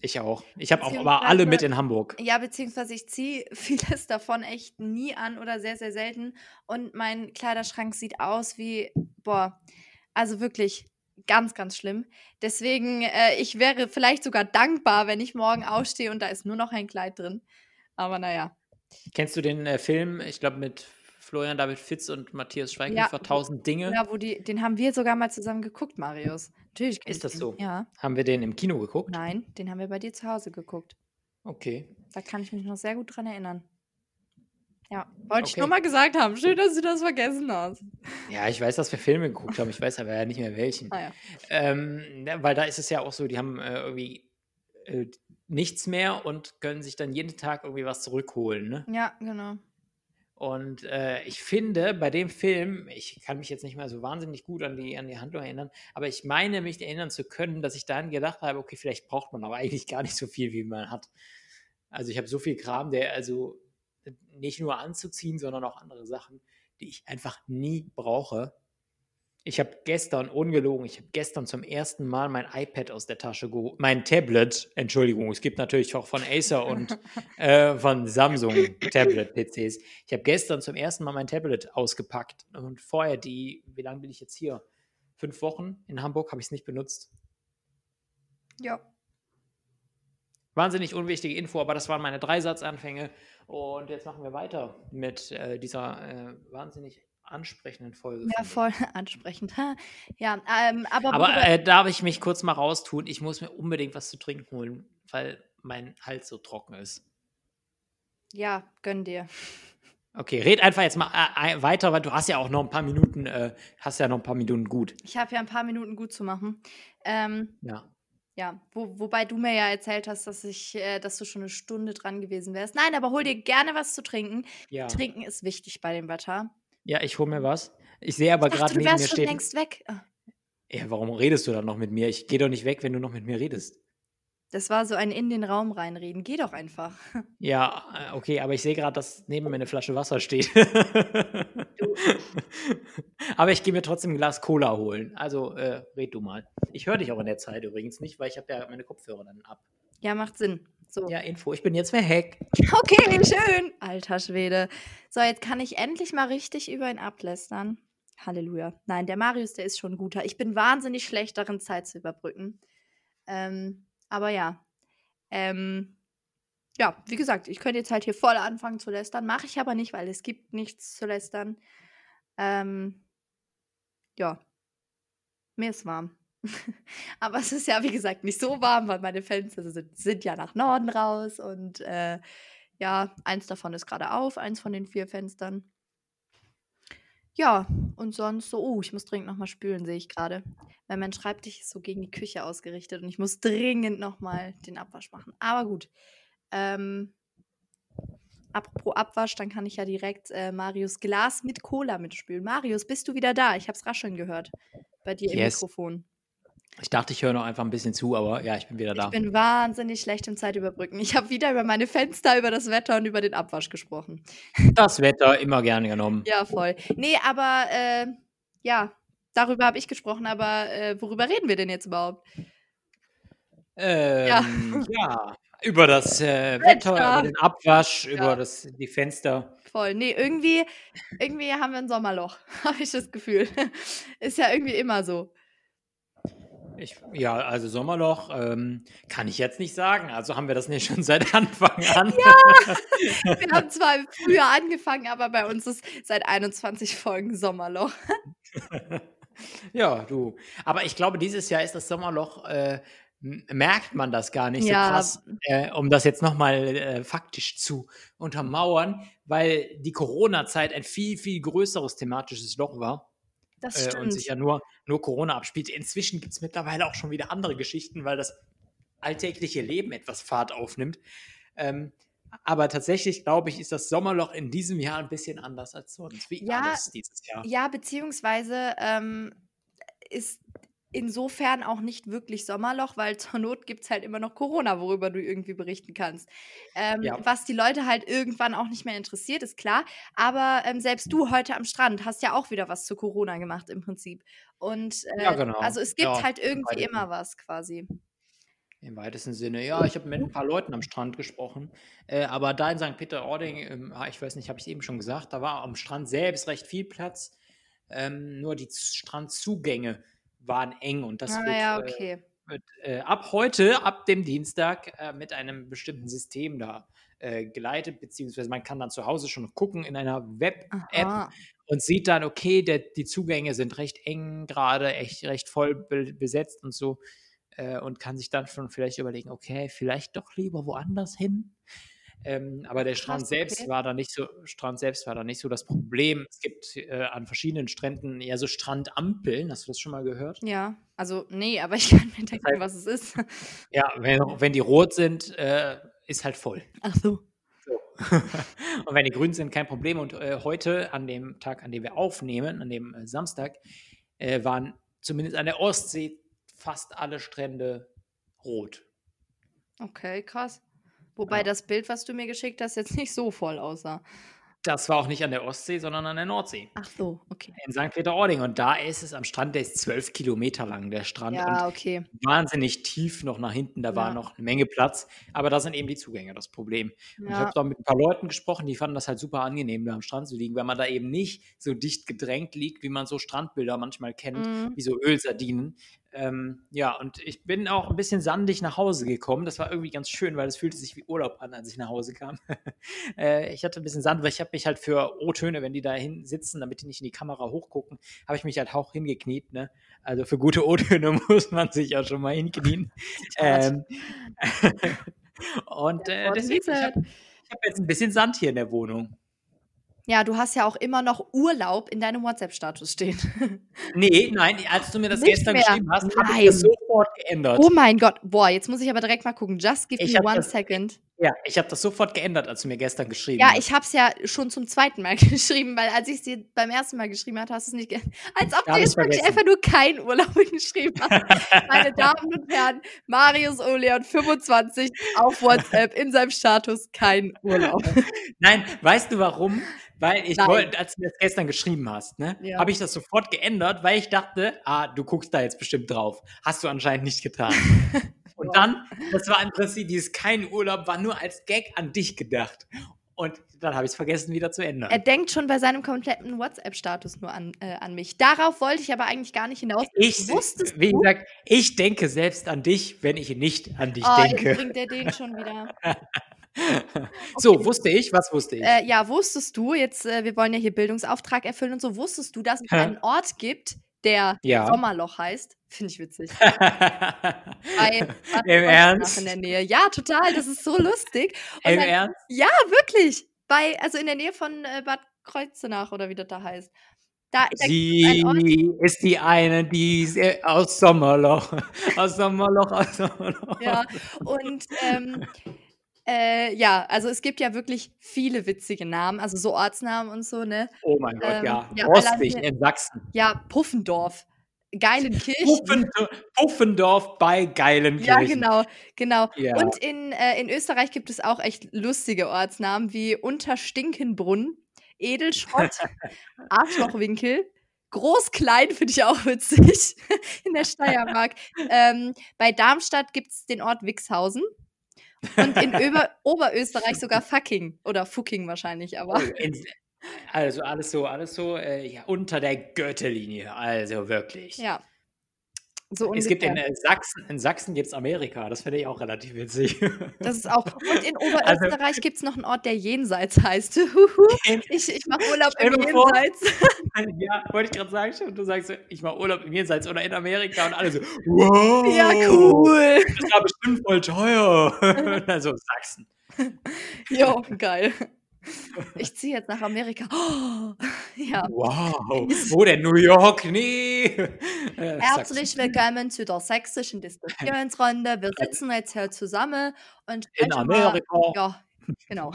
Ich auch. Ich habe auch aber alle mit in Hamburg. Ja, beziehungsweise ich ziehe vieles davon echt nie an oder sehr, sehr selten. Und mein Kleiderschrank sieht aus wie, boah, also wirklich ganz, ganz schlimm. Deswegen, äh, ich wäre vielleicht sogar dankbar, wenn ich morgen aufstehe und da ist nur noch ein Kleid drin. Aber naja. Kennst du den äh, Film, ich glaube, mit Florian David Fitz und Matthias Schweighöfer, Ja. 1000 Dinge? Ja, wo die, den haben wir sogar mal zusammen geguckt, Marius. Natürlich. Ist das den. so? Ja. Haben wir den im Kino geguckt? Nein, den haben wir bei dir zu Hause geguckt. Okay. Da kann ich mich noch sehr gut dran erinnern. Ja, wollte ich Okay. nur mal gesagt haben. Schön, dass du das vergessen hast. Ja, ich weiß, dass wir Filme geguckt haben, ich weiß aber ja nicht mehr welchen. Ah ja. Ähm, weil da ist es ja auch so, die haben äh, irgendwie äh, nichts mehr und können sich dann jeden Tag irgendwie was zurückholen. Ne? Ja, genau. Und äh, ich finde, bei dem Film, ich kann mich jetzt nicht mehr so wahnsinnig gut an die, an die Handlung erinnern, aber ich meine, mich erinnern zu können, dass ich dann gedacht habe, okay, vielleicht braucht man aber eigentlich gar nicht so viel, wie man hat. Also ich habe so viel Kram, der also nicht nur anzuziehen, sondern auch andere Sachen, die ich einfach nie brauche. Ich habe gestern, ungelogen, ich habe gestern zum ersten Mal mein iPad aus der Tasche geholt, mein Tablet, Entschuldigung, es gibt natürlich auch von Acer und äh, von Samsung Tablet-PCs. Ich habe gestern zum ersten Mal mein Tablet ausgepackt und vorher die, wie lange bin ich jetzt hier? Fünf Wochen in Hamburg habe ich es nicht benutzt. Ja. Wahnsinnig unwichtige Info, aber das waren meine drei Satzanfänge. Und jetzt machen wir weiter mit äh, dieser äh, wahnsinnig ansprechenden Folge. Ja, voll ansprechend. Ja, ähm, aber, Aber äh, darf ich mich kurz mal raustun? Ich muss mir unbedingt was zu trinken holen, weil mein Hals so trocken ist. ja, gönn dir. Okay, red einfach jetzt mal äh, weiter, weil du hast ja auch noch ein paar Minuten, äh, hast ja noch ein paar Minuten gut. Ich habe ja ein paar Minuten gut zu machen. Ähm, Ja. Ja, wo, wobei du mir ja erzählt hast, dass ich, äh, dass du schon eine Stunde dran gewesen wärst. Nein, aber hol dir gerne was zu trinken. Ja, Trinken ist wichtig bei dem Wetter. ja ich hole mir was. Ich sehe aber gerade du neben mir wärst schon längst weg. Ah, Ja, warum redest du dann noch mit mir? Ich gehe doch nicht weg, wenn du noch mit mir redest. Das war so ein in den Raum reinreden. Geh doch einfach. Ja, äh, okay, aber ich sehe gerade, dass neben mir eine Flasche Wasser steht. aber ich gehe mir trotzdem ein Glas Cola holen. Also äh, red du mal. Ich höre dich auch in der Zeit übrigens nicht, weil ich habe ja meine Kopfhörer dann ab. Ja, macht Sinn. So. Ja, Info, ich bin jetzt weg. Okay, schön. Alter Schwede. So, jetzt kann ich endlich mal richtig über ihn ablästern. Halleluja. Nein, der Marius, der ist schon guter. Ich bin wahnsinnig schlecht darin, Zeit zu überbrücken. Ähm, aber ja. Ähm, ja, wie gesagt, ich könnte jetzt halt hier voll anfangen zu lästern. Mache ich aber nicht, weil es gibt nichts zu lästern. Ähm, ja. Mir ist warm. aber es ist ja, wie gesagt, nicht so warm, weil meine Fenster sind, sind ja nach Norden raus und äh, ja, eins davon ist gerade auf, eins von den vier Fenstern. Ja, und sonst so, oh, ich muss dringend nochmal spülen, sehe ich gerade. Weil mein Schreibtisch ist so gegen die Küche ausgerichtet und ich muss dringend nochmal den Abwasch machen. Aber gut. Ähm, apropos Abwasch, dann kann ich ja direkt äh, Marius Glas mit Cola mitspülen. Marius, bist du wieder da? Ich habe es rascheln gehört bei dir Yes. im Mikrofon. Ich dachte, ich höre noch einfach ein bisschen zu, aber ja, ich bin wieder da. Ich bin wahnsinnig schlecht im Zeitüberbrücken. Ich habe wieder über meine Fenster, über das Wetter und über den Abwasch gesprochen. Das Wetter immer gerne genommen. Ja, voll. Nee, aber äh, ja, darüber habe ich gesprochen, aber äh, worüber reden wir denn jetzt überhaupt? Ähm, ja. über das äh, Wetter, Wetter. über den Abwasch, Ja. über das, die Fenster. Voll. Nee, irgendwie, irgendwie haben wir ein Sommerloch, habe ich das Gefühl. Ist ja irgendwie immer so. Ich, ja, also Sommerloch ähm, kann ich jetzt nicht sagen. Also haben wir das nicht schon seit Anfang an. Wir haben zwar früher angefangen, aber bei uns ist seit 21 Folgen Sommerloch. Ja, du. Aber ich glaube, dieses Jahr ist das Sommerloch, äh, merkt man das gar nicht Ja. so krass, äh, um das jetzt nochmal äh, faktisch zu untermauern, weil die Corona-Zeit ein viel, viel größeres thematisches Loch war Das äh, und stimmt. sich ja nur, nur Corona abspielt. Inzwischen gibt es mittlerweile auch schon wieder andere Geschichten, weil das alltägliche Leben etwas Fahrt aufnimmt. Ähm, aber tatsächlich, glaube ich, ist das Sommerloch in diesem Jahr ein bisschen anders als sonst. Wie Ja, alles dieses Jahr. Ja, beziehungsweise ähm, ist insofern auch nicht wirklich Sommerloch, weil zur Not gibt es halt immer noch Corona, worüber du irgendwie berichten kannst. Ähm, Ja. Was die Leute halt irgendwann auch nicht mehr interessiert, ist klar. Aber ähm, selbst du heute am Strand hast ja auch wieder was zu Corona gemacht im Prinzip. Und äh, Ja, genau. also es gibt Ja, halt irgendwie immer was quasi. Im weitesten Sinne, ja, ich habe mit ein paar Leuten am Strand gesprochen, äh, aber da in St. Peter-Ording, ähm, ah, ich weiß nicht, habe ich eben schon gesagt, da war am Strand selbst recht viel Platz, ähm, nur die Strandzugänge waren eng und das ah wird, ja, äh, okay. wird äh, ab heute, ab dem Dienstag, äh, mit einem bestimmten System da äh, geleitet, beziehungsweise man kann dann zu Hause schon gucken in einer Web-App und sieht dann, okay, der, die Zugänge sind recht eng gerade, echt recht voll be besetzt und so äh, und kann sich dann schon vielleicht überlegen, okay, vielleicht doch lieber woanders hin. Ähm, aber der Strand selbst okay. war da nicht so, Strand selbst war da nicht so das Problem. Es gibt äh, an verschiedenen Stränden eher so Strandampeln. Hast du das schon mal gehört? Ja, also nee, aber ich kann mir denken, heißt- was es ist. Ja, wenn, wenn die rot sind, äh, ist halt voll. Ach so. So. und wenn die grün sind, kein Problem. Und äh, heute, an dem Tag, an dem wir aufnehmen, an dem äh, Samstag, äh, waren zumindest an der Ostsee fast alle Strände rot. Okay, krass. Wobei Ja. das Bild, was du mir geschickt hast, jetzt nicht so voll aussah. Das war auch nicht an der Ostsee, sondern an der Nordsee. Ach so, okay. In St. Peter-Ording. Und da ist es am Strand, der ist zwölf Kilometer lang, der Strand. Ja, Und okay. wahnsinnig tief noch nach hinten. Da war Ja. noch eine Menge Platz. Aber da sind eben die Zugänge das Problem. Und ich Ja, habe da mit ein paar Leuten gesprochen, die fanden das halt super angenehm, da am Strand zu liegen, weil man da eben nicht so dicht gedrängt liegt, wie man so Strandbilder manchmal kennt, mhm. wie so Ölsardinen. Ähm, ja, und ich bin auch ein bisschen sandig nach Hause gekommen. Das war irgendwie ganz schön, weil es fühlte sich wie Urlaub an, als ich nach Hause kam. äh, ich hatte ein bisschen Sand, weil ich habe mich halt für O-Töne, wenn die da hin sitzen, damit die nicht in die Kamera hochgucken, habe ich mich halt auch hingekniet. Ne? Also für gute O-Töne muss man sich ja schon mal hinknien. Ähm, und äh, deswegen, ich habe hab jetzt ein bisschen Sand hier in der Wohnung. Ja, du hast ja auch immer noch Urlaub in deinem WhatsApp-Status stehen. Nee, nein, als du mir das Nicht gestern mehr. geschrieben hast, habe ich das sofort geändert. Oh mein Gott. Boah, jetzt muss ich aber direkt mal gucken. Just give Ich me one das- second. Ja, ich habe das sofort geändert, als du mir gestern geschrieben Ja, hast. ich hab's ja schon zum zweiten Mal geschrieben, weil als ich es dir beim ersten Mal geschrieben hatte, hast du es nicht ge Als ob du jetzt wirklich einfach nur keinen Urlaub geschrieben hast. Meine Damen und Herren, Marius Oleon 25 auf WhatsApp in seinem Status kein Urlaub. Nein, weißt du warum? Weil ich Nein. wollte, als du mir das gestern geschrieben hast, ne, Ja. habe ich das sofort geändert, weil ich dachte, ah, du guckst da jetzt bestimmt drauf. Hast du anscheinend nicht getan. Und dann, das war im Prinzip dieses kein Urlaub, war nur als Gag an dich gedacht. Und dann habe ich es vergessen, wieder zu ändern. Er denkt schon bei seinem kompletten WhatsApp-Status nur an, äh, an mich. Darauf wollte ich aber eigentlich gar nicht hinaus. Ich, Wusstest wie du? gesagt, ich denke selbst an dich, wenn ich nicht an dich Oh, jetzt denke. bringt er den schon wieder. So, wusste ich? Was wusste ich? Äh, ja, wusstest du, jetzt, äh, wir wollen ja hier Bildungsauftrag erfüllen und so, wusstest du, dass es einen Ort gibt, der Ja. Sommerloch heißt? Finde ich witzig. Bei Im Ernst? in der Nähe. Ja, total, das ist so lustig. Und Im dann, Ernst? ja, wirklich. Bei, also in der Nähe von äh, Bad Kreuzenach oder wie das da heißt. Da. Sie ist die eine, die ist äh, aus Sommerloch. Aus Sommerloch, aus Sommerloch. Ja, und ähm, äh, ja, also es gibt ja wirklich viele witzige Namen, also so Ortsnamen und so, ne? Oh mein Gott, Ähm, ja. ja, Rostig in Sachsen. Ja, Puffendorf, Geilenkirchen. Puffendorf, Puffendorf bei Geilenkirchen. Ja, genau, genau. Ja. Und in, äh, in Österreich gibt es auch echt lustige Ortsnamen wie Unterstinkenbrunn, Edelschrott, Arschlochwinkel, Groß-Klein finde ich auch witzig in der Steiermark. ähm, bei Darmstadt gibt es den Ort Wixhausen. Und in Öber Oberösterreich sogar Fucking oder Fucking wahrscheinlich, aber. Oh, in, also alles so, alles so äh, ja, unter der Gürtellinie. Also wirklich. Ja. So Es gibt in äh, Sachsen, in Sachsen gibt es Amerika. Das finde ich auch relativ witzig. Das ist auch. Und in Also Oberösterreich gibt es noch einen Ort, der Jenseits heißt. Ich ich mache Urlaub im vor, Jenseits. ja, wollte ich gerade sagen, schon. Du sagst, ich mache Urlaub im Jenseits oder in Amerika und alle so, wow. Ja, cool. Das war bestimmt voll teuer. also Sachsen. Jo, geil. Ich ziehe jetzt nach Amerika. Oh, ja. Wow. Wo denn? New York? Nee. Äh, Herzlich willkommen zu der sächsischen Diskussionsrunde. Wir sitzen jetzt hier zusammen und In sprechen mal- Amerika. Ja, genau.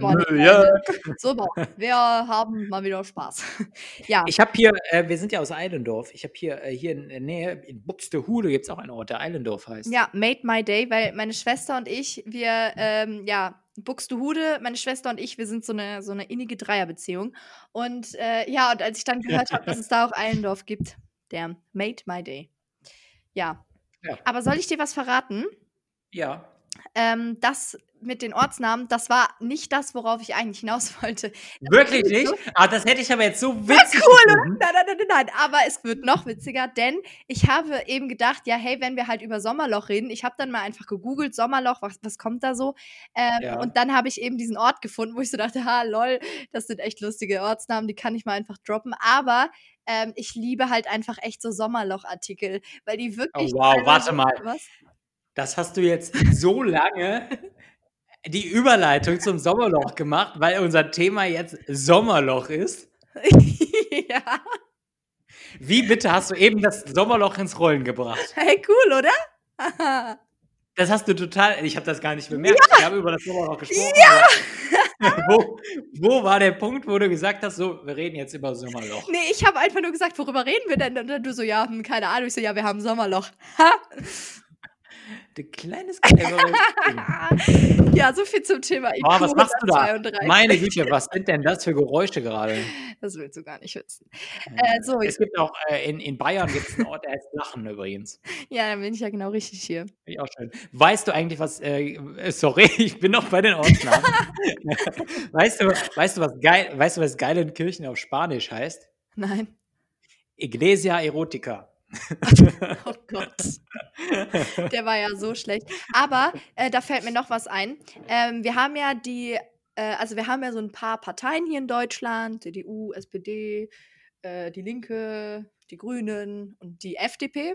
Freunde. York. Super, wir haben mal wieder Spaß. Ja, Ich habe hier, äh, wir sind ja aus Eilendorf. Ich habe hier, äh, hier in der Nähe, in Buxtehude gibt es auch einen Ort, der Eilendorf heißt. ja, made my day, weil meine Schwester und ich, wir, ähm, ja, Buxtehude, meine Schwester und ich, wir sind so eine, so eine innige Dreierbeziehung. Und äh, ja, und als ich dann gehört habe, dass es da auch Eilendorf gibt, der made my day. Ja. Ja. Aber soll ich dir was verraten? Ja. Ähm, das mit den Ortsnamen, das war nicht das, worauf ich eigentlich hinaus wollte. Wirklich ist nicht? so- Ah, das hätte ich aber jetzt so witzig cool, gefunden. Nein, nein, nein, nein, nein, aber es wird noch witziger, denn ich habe eben gedacht, ja, hey, wenn wir halt über Sommerloch reden, ich habe dann mal einfach gegoogelt, Sommerloch, was, was kommt da so? Ähm, Ja. Und dann habe ich eben diesen Ort gefunden, wo ich so dachte, ha, lol, das sind echt lustige Ortsnamen, die kann ich mal einfach droppen. Aber ähm, ich liebe halt einfach echt so Sommerloch-Artikel, weil die wirklich. Oh, wow, warte mal. Was? Das hast du jetzt so lange die Überleitung zum Sommerloch gemacht, weil unser Thema jetzt Sommerloch ist. ja. Wie bitte hast du eben das Sommerloch ins Rollen gebracht? Hey, cool, oder? Das hast du total, ich habe das gar nicht bemerkt. Ich habe über das Sommerloch gesprochen. Ja! wo, wo war der Punkt, wo du gesagt hast, so, wir reden jetzt über Sommerloch? Nee, ich habe einfach nur gesagt, worüber reden wir denn? Und dann du so, ja, hm, keine Ahnung. Ich so, ja, wir haben Sommerloch. Ha! Du kleines cleveres Ding. ja, so viel zum Thema IQ Oh, was machst du da? 132. Meine Güte, was sind denn das für Geräusche gerade? Das willst du gar nicht wissen. Äh, so, Es gibt auch, äh, in, in Bayern gibt es einen Ort, der heißt Lachen übrigens. ja, dann bin ich ja genau richtig hier. Ich auch schön. Weißt du eigentlich, was, äh, äh, sorry, ich bin noch bei den Ortsnamen. weißt du, weißt du, was geil, weißt du, was Geilenkirchen auf Spanisch heißt? Nein. Iglesia Erotica. Oh Gott. Der war ja so schlecht. Aber äh, da fällt mir noch was ein. Ähm, wir haben ja die, äh, also wir haben ja so ein paar Parteien hier in Deutschland, CDU, SPD, äh, die Linke, die Grünen und die FDP.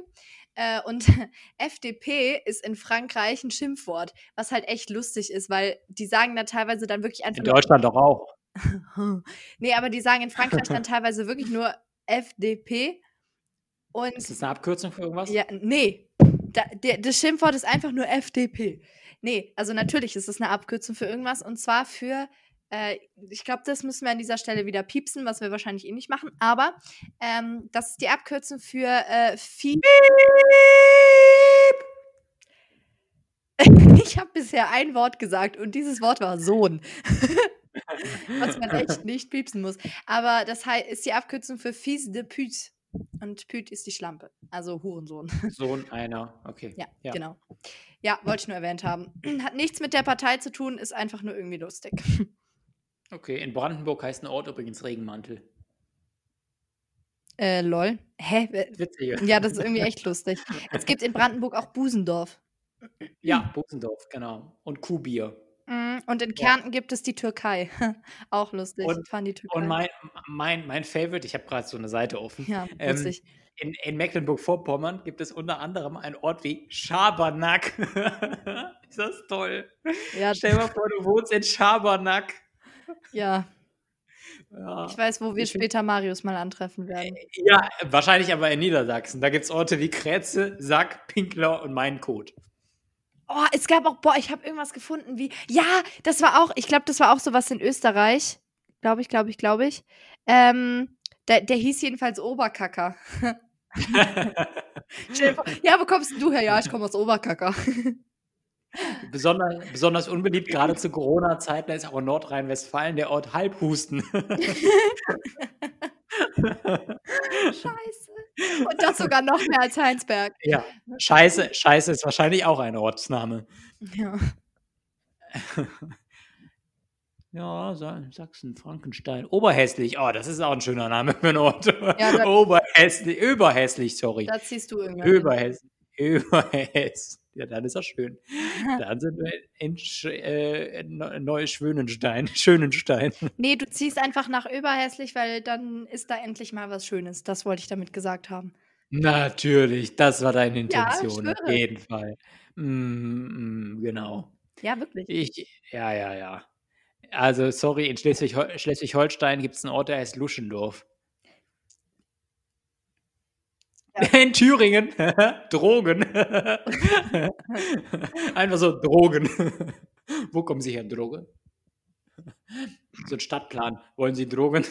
Äh, und FDP ist in Frankreich ein Schimpfwort, was halt echt lustig ist, weil die sagen da teilweise dann wirklich einfach In Deutschland doch auch. Nee, aber die sagen in Frankreich dann teilweise wirklich nur FDP. Und Ist das eine Abkürzung für irgendwas? ja, nee. Da, der, das Schimpfwort ist einfach nur FDP. Nee, also natürlich ist es eine Abkürzung für irgendwas und zwar für, äh, ich glaube, das müssen wir an dieser Stelle wieder piepsen, was wir wahrscheinlich eh nicht machen, aber ähm, das ist die Abkürzung für äh. Ich habe bisher ein Wort gesagt und dieses Wort war Sohn. was man echt nicht piepsen muss. Aber das ist die Abkürzung für Fils de pute. Und pute ist die Schlampe, also Hurensohn. Sohn einer, okay. Ja, Ja. genau. Ja, wollte ich nur erwähnt haben. Hat nichts mit der Partei zu tun, ist einfach nur irgendwie lustig. Okay, in Brandenburg heißt ein Ort übrigens Regenmantel. Äh, lol. Hä? Wer- Witzig. Ja, das ist irgendwie echt lustig. Es gibt in Brandenburg auch Busendorf. Ja, Busendorf, genau. Und Kuhbier. Mm, Und in Ja. Kärnten gibt es die Türkei. auch lustig. Und- ich fand die Türkei. Und mein, mein, mein Favorite, ich habe gerade so eine Seite offen. ja, ähm, lustig. In, in Mecklenburg-Vorpommern gibt es unter anderem einen Ort wie Schabernack. ist das toll? ja, Stell dir mal vor, du wohnst in Schabernack. ja. Ja. Ich weiß, wo wir Ich später Marius mal antreffen werden. Ja, wahrscheinlich aber in Niedersachsen. Da gibt es Orte wie Krätze, Sack, Pinkler und Mein Code. Oh, es gab auch, boah, ich habe irgendwas gefunden wie, ja, das war auch, ich glaube, das war auch sowas in Österreich. Glaube ich, glaube ich, glaube ich. Ähm, der, der hieß jedenfalls Oberkacker. Ja, wo kommst du her? Ja, ich komme aus Oberkacker. besonders, besonders unbeliebt, gerade zu Corona-Zeiten, ist auch in Nordrhein-Westfalen der Ort Halbhusten. Scheiße. Und das sogar noch mehr als Heinsberg. ja, Scheiße, Scheiße ist wahrscheinlich auch ein Ortsname. Ja. Ja, Sa- Sachsen, Frankenstein. Oberhässlich. Oh, das ist auch ein schöner Name für einen Ort. da- Oberhässlich, überhässlich, sorry. Da ziehst du irgendwann. hin. Überhässlich. Überhässlich. Ja, dann ist das schön. Dann sind wir in Sch äh, Neu- Neuschwönenstein. Schönenstein. Nee, du ziehst einfach nach Überhässlich, weil dann ist da endlich mal was Schönes. Das wollte ich damit gesagt haben. Natürlich, das war deine Ja, Intention, auf schwöre. jeden Fall. Mm, mm, genau. Ja, wirklich. Ich, ja, ja, ja. Also, sorry, in Schleswig- Schleswig-Holstein gibt es einen Ort, der heißt Luschendorf. In Thüringen, Drogen. Einfach so Drogen. Wo kommen Sie her, Drogen? So ein Stadtplan. Wollen Sie Drogen?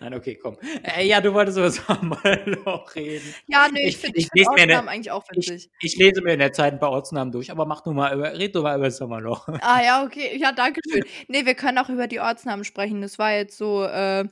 Nein, okay, komm. Äh, ja, du wolltest über Sommerloch reden. Ja, nee, ich Ich- finde ich ich find mir ne- Ortsnamen eigentlich auch witzig. Ich lese mir in der Zeit ein paar Ortsnamen durch, aber mach du mal über, red du mal über das Sommerloch. Ah ja, okay. Ja, danke schön. Nee, wir können auch über die Ortsnamen sprechen. Das war jetzt so, äh,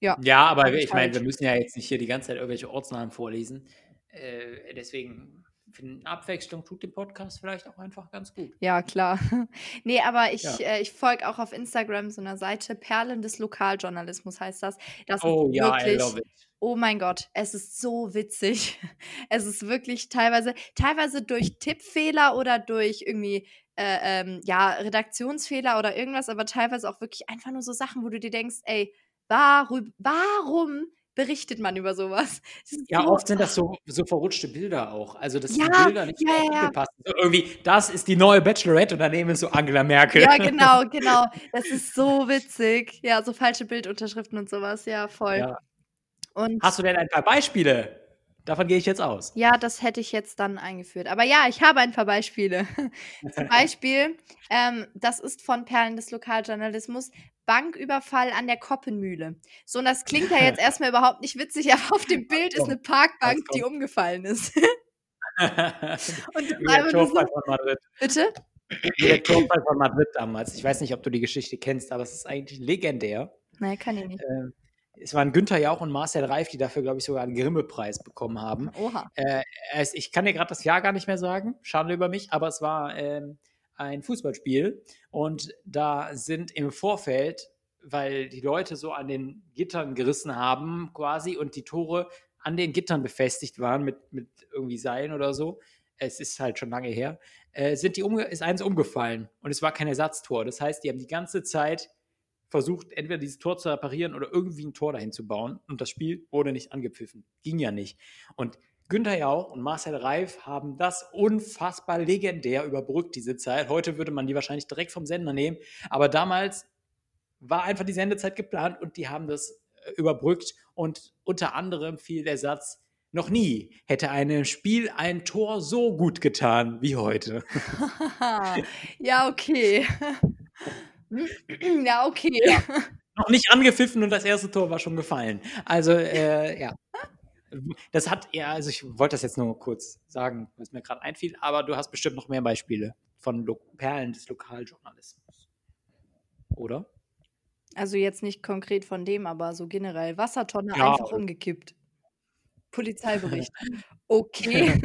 ja. Ja, aber ich meine, wir falsch. müssen ja jetzt nicht hier die ganze Zeit irgendwelche Ortsnamen vorlesen. Äh, deswegen, finde Abwechslung tut dem Podcast vielleicht auch einfach ganz gut. Ja, klar. Nee, aber ich, Ja. äh, ich folge auch auf Instagram so einer Seite, Perlen des Lokaljournalismus heißt das. Das Oh ist ja, I wirklich, love it. oh mein Gott, es ist so witzig. Es ist wirklich teilweise, teilweise durch Tippfehler oder durch irgendwie, äh, ähm, ja, Redaktionsfehler oder irgendwas, aber teilweise auch wirklich einfach nur so Sachen, wo du dir denkst, ey, warum, warum berichtet man über sowas? Ja, so- oft sind das so, so verrutschte Bilder auch. Also, dass Ja, die Bilder nicht ja, ja, passen. So irgendwie, das ist die neue Bachelorette und daneben ist so Angela Merkel. Ja, genau, genau. Das ist so witzig. Ja, so falsche Bildunterschriften und sowas. Ja, voll. Ja. Und Hast du denn ein paar Beispiele? Davon gehe ich jetzt aus. ja, das hätte ich jetzt dann eingeführt. Aber ja, ich habe ein paar Beispiele. Zum Beispiel, ähm, das ist von Perlen des Lokaljournalismus, Banküberfall an der Koppenmühle. So, und das klingt ja jetzt erstmal überhaupt nicht witzig, aber auf dem Bild ist eine Parkbank, die umgefallen ist. Und ist Wie der von Madrid. bitte? Wie der Torfall von Madrid damals. Ich weiß nicht, ob du die Geschichte kennst, aber es ist eigentlich legendär. Nein, kann ich nicht. Ähm, es waren Günther Jauch und Marcel Reif, die dafür, glaube ich, sogar einen Grimme-Preis bekommen haben. Oha. Äh, es, ich kann dir gerade das Jahr gar nicht mehr sagen, schade über mich, aber es war ähm, ein Fußballspiel und da sind im Vorfeld, weil die Leute so an den Gittern gerissen haben quasi und die Tore an den Gittern befestigt waren mit, mit irgendwie Seilen oder so, es ist halt schon lange her, äh, sind die umge ist eins umgefallen und es war kein Ersatztor. Das heißt, die haben die ganze Zeit versucht, entweder dieses Tor zu reparieren oder irgendwie ein Tor dahin zu bauen. Und das Spiel wurde nicht angepfiffen. Ging ja nicht. Und Günther Jauch und Marcel Reif haben das unfassbar legendär überbrückt, diese Zeit. Heute würde man die wahrscheinlich direkt vom Sender nehmen. Aber damals war einfach die Sendezeit geplant und die haben das äh, überbrückt. Und unter anderem fiel der Satz, noch nie hätte einem Spiel ein Tor so gut getan wie heute. ja, okay. ja, okay. noch nicht angepfiffen und das erste Tor war schon gefallen. Also, äh, ja. Das hat ja, also ich wollte das jetzt nur kurz sagen, was mir gerade einfiel, aber du hast bestimmt noch mehr Beispiele von Lo Perlen des Lokaljournalismus. Oder? Also jetzt nicht konkret von dem, aber so generell. Wassertonne Ja. einfach umgekippt. Polizeibericht. Okay.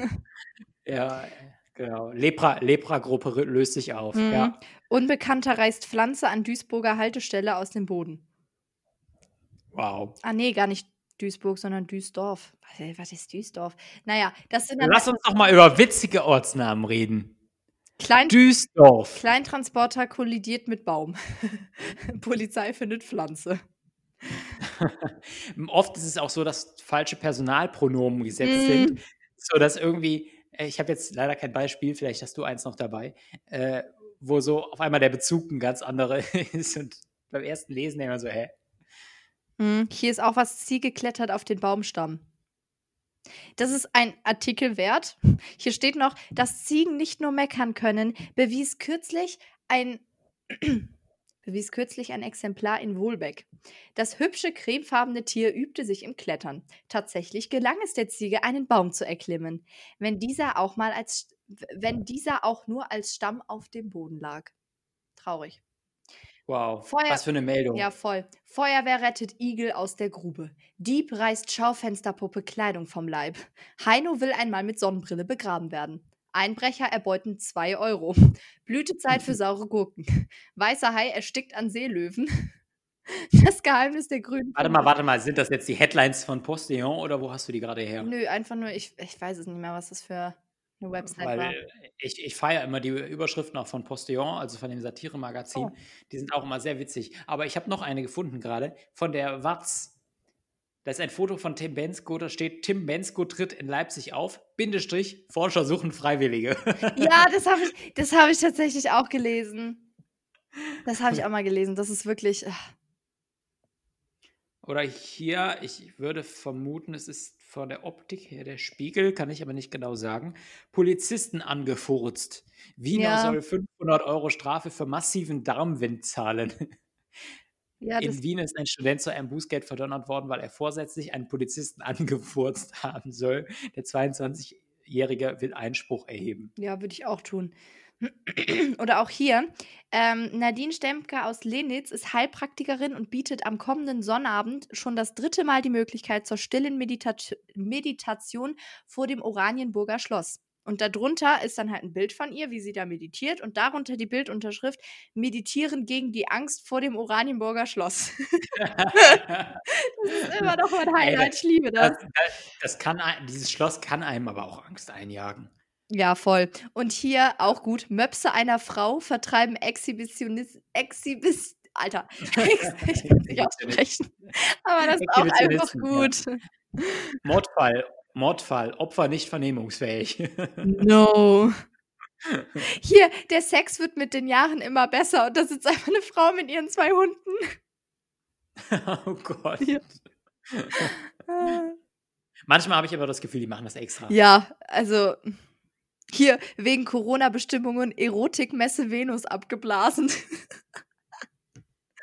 Ja, genau. Lepra- Lepra-Gruppe löst sich auf. Mhm. Ja. Unbekannter reißt Pflanze an Duisburger Haltestelle aus dem Boden. Wow. Ah, nee, gar nicht Duisburg, sondern Duisdorf. Was, was ist Duisdorf? Naja, das sind dann Lass uns doch mal über witzige Ortsnamen reden. Klein Duisdorf. Kleintransporter kollidiert mit Baum. Polizei findet Pflanze. Oft ist es auch so, dass falsche Personalpronomen gesetzt Mm. sind, so dass irgendwie, äh, ich habe jetzt leider kein Beispiel, vielleicht hast du eins noch dabei, äh, wo so auf einmal der Bezug ein ganz anderer ist und beim ersten Lesen immer so, hä? Hm, hier ist auch was Ziege klettert auf den Baumstamm. Das ist ein Artikel wert. Hier steht noch, dass Ziegen nicht nur meckern können, bewies kürzlich ein bewies kürzlich ein Exemplar in Wohlbeck. Das hübsche cremefarbene Tier übte sich im Klettern. Tatsächlich gelang es der Ziege, einen Baum zu erklimmen, wenn dieser auch mal als wenn dieser auch nur als Stamm auf dem Boden lag. Traurig. Wow, Feuer- was für eine Meldung. Ja, voll. Feuerwehr rettet Igel aus der Grube. Dieb reißt Schaufensterpuppe Kleidung vom Leib. Heino will einmal mit Sonnenbrille begraben werden. Einbrecher erbeuten 2 Euro. Blütezeit für saure Gurken. Weißer Hai erstickt an Seelöwen. Das Geheimnis der grünen. Warte mal, warte mal, sind das jetzt die Headlines von Postillon oder wo hast du die gerade her? Nö, einfach nur, ich, ich weiß es nicht mehr, was das für eine Website war. Weil ich, ich feiere immer die Überschriften auch von Postillon, also von dem Satire-Magazin. Oh. Die sind auch immer sehr witzig. Aber ich habe noch eine gefunden gerade von der Watz. Da ist ein Foto von Tim Bensko, da steht, Tim Bensko tritt in Leipzig auf, Bindestrich, Forscher suchen Freiwillige. Ja, das habe ich, das hab ich tatsächlich auch gelesen. Das habe ich auch mal gelesen. Das ist wirklich. ach, Oder hier, ich würde vermuten, es ist von der Optik her der Spiegel, kann ich aber nicht genau sagen. Polizisten angefurzt. Wiener Ja. soll 500 Euro Strafe für massiven Darmwind zahlen. Ja, In Wien ist ein Student zu einem Bußgeld verdonnert worden, weil er vorsätzlich einen Polizisten angefurzt haben soll. Der 22-Jährige will Einspruch erheben. Ja, würde ich auch tun. Oder auch hier. Ähm, Nadine Stempke aus Lenitz ist Heilpraktikerin und bietet am kommenden Sonnabend schon das dritte Mal die Möglichkeit zur stillen Medita Meditation vor dem Oranienburger Schloss. Und darunter ist dann halt ein Bild von ihr, wie sie da meditiert. Und darunter die Bildunterschrift: Meditieren gegen die Angst vor dem Oranienburger Schloss. Das ist immer noch mein Highlight. Ich liebe das. Das, das, das kann, dieses Schloss kann einem aber auch Angst einjagen. Ja, voll. Und hier auch gut. Möpse einer Frau vertreiben Exhibitionist. Exhibis. Alter. Ich kann nicht aussprechen. Aber das ist auch einfach gut. Mordfall, Mordfall, Opfer nicht vernehmungsfähig. No. Hier, der Sex wird mit den Jahren immer besser und da sitzt einfach eine Frau mit ihren zwei Hunden. oh Gott. Ja. Manchmal habe ich aber das Gefühl, die machen das extra. Ja, also hier wegen Corona-Bestimmungen Erotikmesse Venus abgeblasen.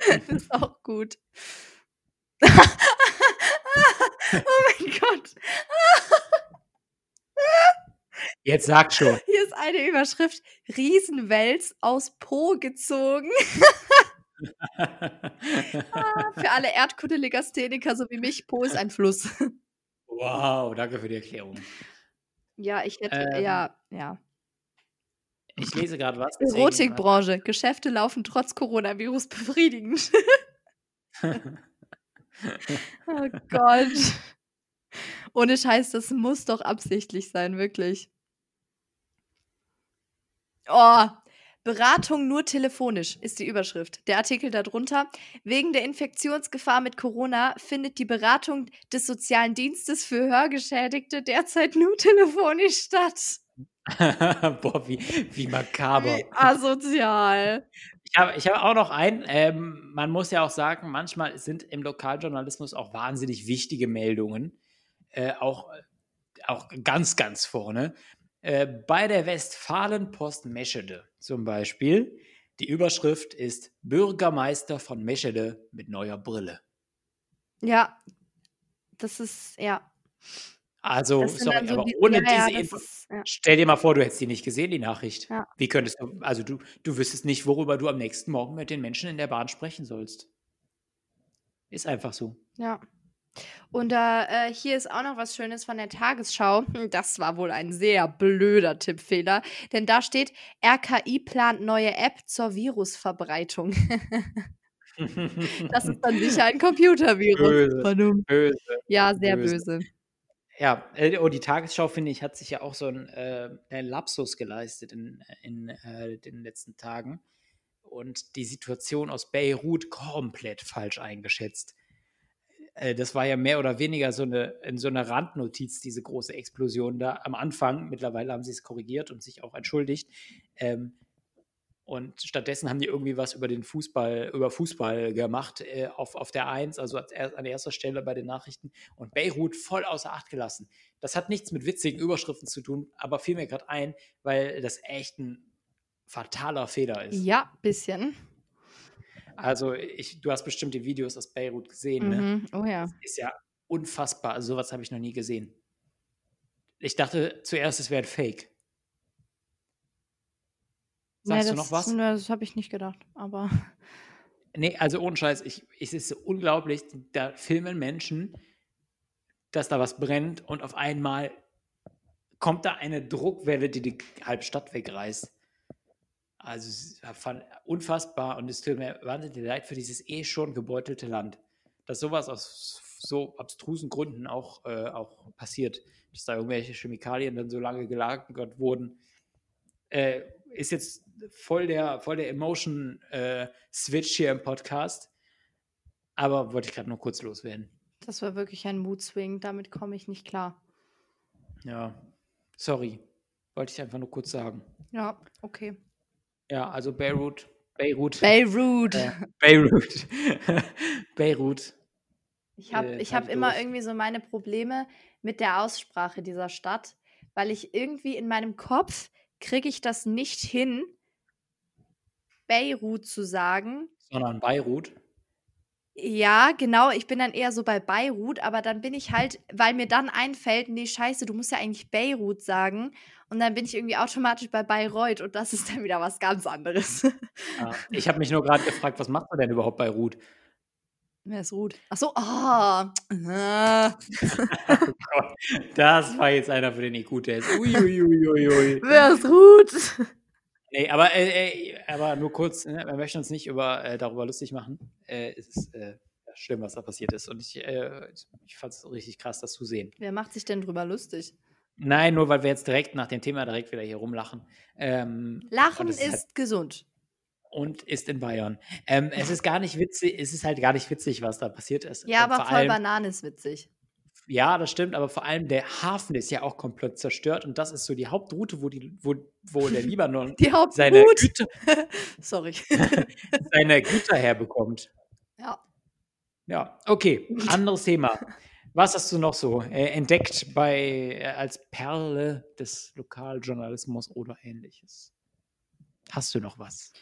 das ist auch gut. Oh mein Gott. Jetzt sag schon. Hier ist eine Überschrift: Riesenwels aus Po gezogen. Ah, Für alle Erdkunde-Legastheniker, so wie mich, Po ist ein Fluss. wow, danke für die Erklärung. Ja, ich hätte, Ähm, ja, ja. Ich lese gerade was. Erotikbranche. Geschäfte laufen trotz Coronavirus befriedigend. oh Gott. Ohne Scheiß, das muss doch absichtlich sein, wirklich. Oh, Beratung nur telefonisch ist die Überschrift. Der Artikel darunter. Wegen der Infektionsgefahr mit Corona findet die Beratung des sozialen Dienstes für Hörgeschädigte derzeit nur telefonisch statt. Boah, wie, wie makaber. Wie asozial. Ich habe auch noch einen. Ähm, man muss ja auch sagen, manchmal sind im Lokaljournalismus auch wahnsinnig wichtige Meldungen. Äh, auch, auch ganz, ganz vorne. Äh, bei der Westfalenpost Meschede zum Beispiel. Die Überschrift ist Bürgermeister von Meschede mit neuer Brille. Ja, das ist, ja. Also, sorry, so aber die- ohne ja, diese Info. ist- ja. Stell dir mal vor, du hättest die nicht gesehen, die Nachricht. Ja. Wie könntest du, also du, du wüsstest nicht, worüber du am nächsten Morgen mit den Menschen in der Bahn sprechen sollst. Ist einfach so. Ja. Und äh, äh, hier ist auch noch was Schönes von der Tagesschau. Hm, Das war wohl ein sehr blöder Tippfehler, denn da steht, RKI plant neue App zur Virusverbreitung. Das ist dann sicher ein Computervirus. Böse. Böse. Ja, sehr Böse. böse. Ja, äh, und die Tagesschau, finde ich, hat sich ja auch so ein, äh, Lapsus geleistet in, in äh, den letzten Tagen und die Situation aus Beirut komplett falsch eingeschätzt. Äh, das war ja mehr oder weniger so eine, in so einer Randnotiz, diese große Explosion da am Anfang. Mittlerweile haben sie es korrigiert und sich auch entschuldigt. Ähm, Und stattdessen haben die irgendwie was über den Fußball, über Fußball gemacht äh, auf, auf der Eins, also als an erster Stelle bei den Nachrichten. Und Beirut voll außer Acht gelassen. Das hat nichts mit witzigen Überschriften zu tun, aber fiel mir gerade ein, weil das echt ein fataler Fehler ist. Ja, bisschen. Also, ich, du hast bestimmt die Videos aus Beirut gesehen, ne? Mhm. Oh ja. Das ist ja unfassbar. Also, sowas habe ich noch nie gesehen. Ich dachte zuerst, es wäre ein Fake. Sagst nee, du noch was? Das, das habe ich nicht gedacht, aber. Nee, also ohne Scheiß, ich, es ist so unglaublich, da filmen Menschen, dass da was brennt und auf einmal kommt da eine Druckwelle, die die halbe Stadt wegreißt. Also es ist unfassbar und es tut mir wahnsinnig leid für dieses eh schon gebeutelte Land. Dass sowas aus so abstrusen Gründen auch, äh, auch passiert, dass da irgendwelche Chemikalien dann so lange gelagert wurden, äh, ist jetzt voll der, voll der Emotion-Switch äh, hier im Podcast. Aber wollte ich gerade nur kurz loswerden. Das war wirklich ein Mood-Swing, damit komme ich nicht klar. Ja, sorry. Wollte ich einfach nur kurz sagen. Ja, okay. Ja, also Beirut. Beirut. Beirut. Äh, Beirut. Beirut. Ich habe Äh, ich hab immer durch. irgendwie so meine Probleme mit der Aussprache dieser Stadt, weil ich irgendwie in meinem Kopf kriege ich das nicht hin, Beirut zu sagen. Sondern Beirut. Ja, genau, ich bin dann eher so bei Beirut, aber dann bin ich halt, weil mir dann einfällt, nee, scheiße, du musst ja eigentlich Beirut sagen. Und dann bin ich irgendwie automatisch bei Bayreuth und das ist dann wieder was ganz anderes. Ja. Ich habe mich nur gerade gefragt, was macht man denn überhaupt bei Ruth? Wer ist Ruth? Ach so, ah. ah. Das war jetzt einer, für den ist. Uiuiuiui. Wer ist Ruth? Nee, aber, äh, äh, aber nur kurz, ne? wir möchten uns nicht über, äh, darüber lustig machen. Äh, es ist äh, schlimm, was da passiert ist. Und ich, äh, ich fand es richtig krass, das zu sehen. Wer macht sich denn drüber lustig? Nein, nur weil wir jetzt direkt nach dem Thema direkt wieder hier rumlachen. Ähm, Lachen ist, ist halt- gesund. und ist in Bayern. Ähm, es ist gar nicht witzig, es ist halt gar nicht witzig, was da passiert ist. Ja, Und aber voll allem, Banane ist witzig. Ja, das stimmt, aber vor allem der Hafen ist ja auch komplett zerstört und das ist so die Hauptroute, wo, die, wo, wo der Libanon Die seine. Güter, Sorry. seine Güter herbekommt. ja. Ja, okay, anderes Thema. Was hast du noch so äh, entdeckt bei, äh, als Perle des Lokaljournalismus oder ähnliches? Hast du noch was?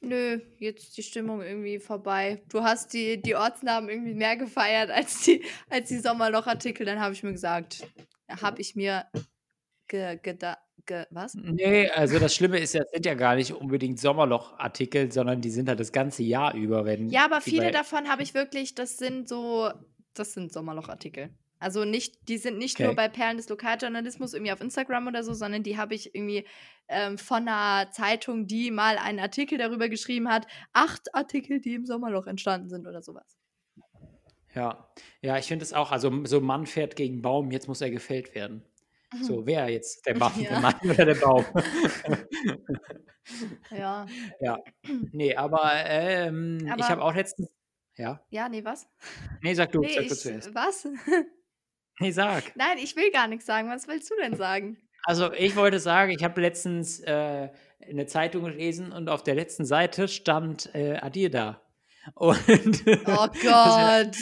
Nö, jetzt ist die Stimmung irgendwie vorbei. Du hast die, die Ortsnamen irgendwie mehr gefeiert als die, als die Sommerloch-Artikel. Dann habe ich mir gesagt, habe ich mir ge, geda, ge, was? Nee, also das Schlimme ist ja, es sind ja gar nicht unbedingt Sommerloch-Artikel, sondern die sind halt das ganze Jahr über, wenn. Ja, aber viele davon habe ich wirklich, das sind so, das sind Sommerloch-Artikel. Also nicht, die sind nicht nur Okay. bei Perlen des Lokaljournalismus irgendwie auf Instagram oder so, sondern die habe ich irgendwie ähm, von einer Zeitung, die mal einen Artikel darüber geschrieben hat, acht Artikel, die im Sommerloch entstanden sind oder sowas. Ja, ja, ich finde es auch, also so Mann fährt gegen Baum, jetzt muss er gefällt werden. So, wer jetzt? Der Mann, der Ja. Mann oder der Baum? Ja. ja. Nee, aber, ähm, ich Aber- habe auch letztens. Ja. Ja, nee, was? Nee, sag du, Nee, sag du ich, zuerst. was? Nee, sag. Nein, ich will gar nichts sagen. Was willst du denn sagen? Also, ich wollte sagen, ich habe letztens äh, eine Zeitung gelesen und auf der letzten Seite stand äh, Adir da. Und, Oh Gott.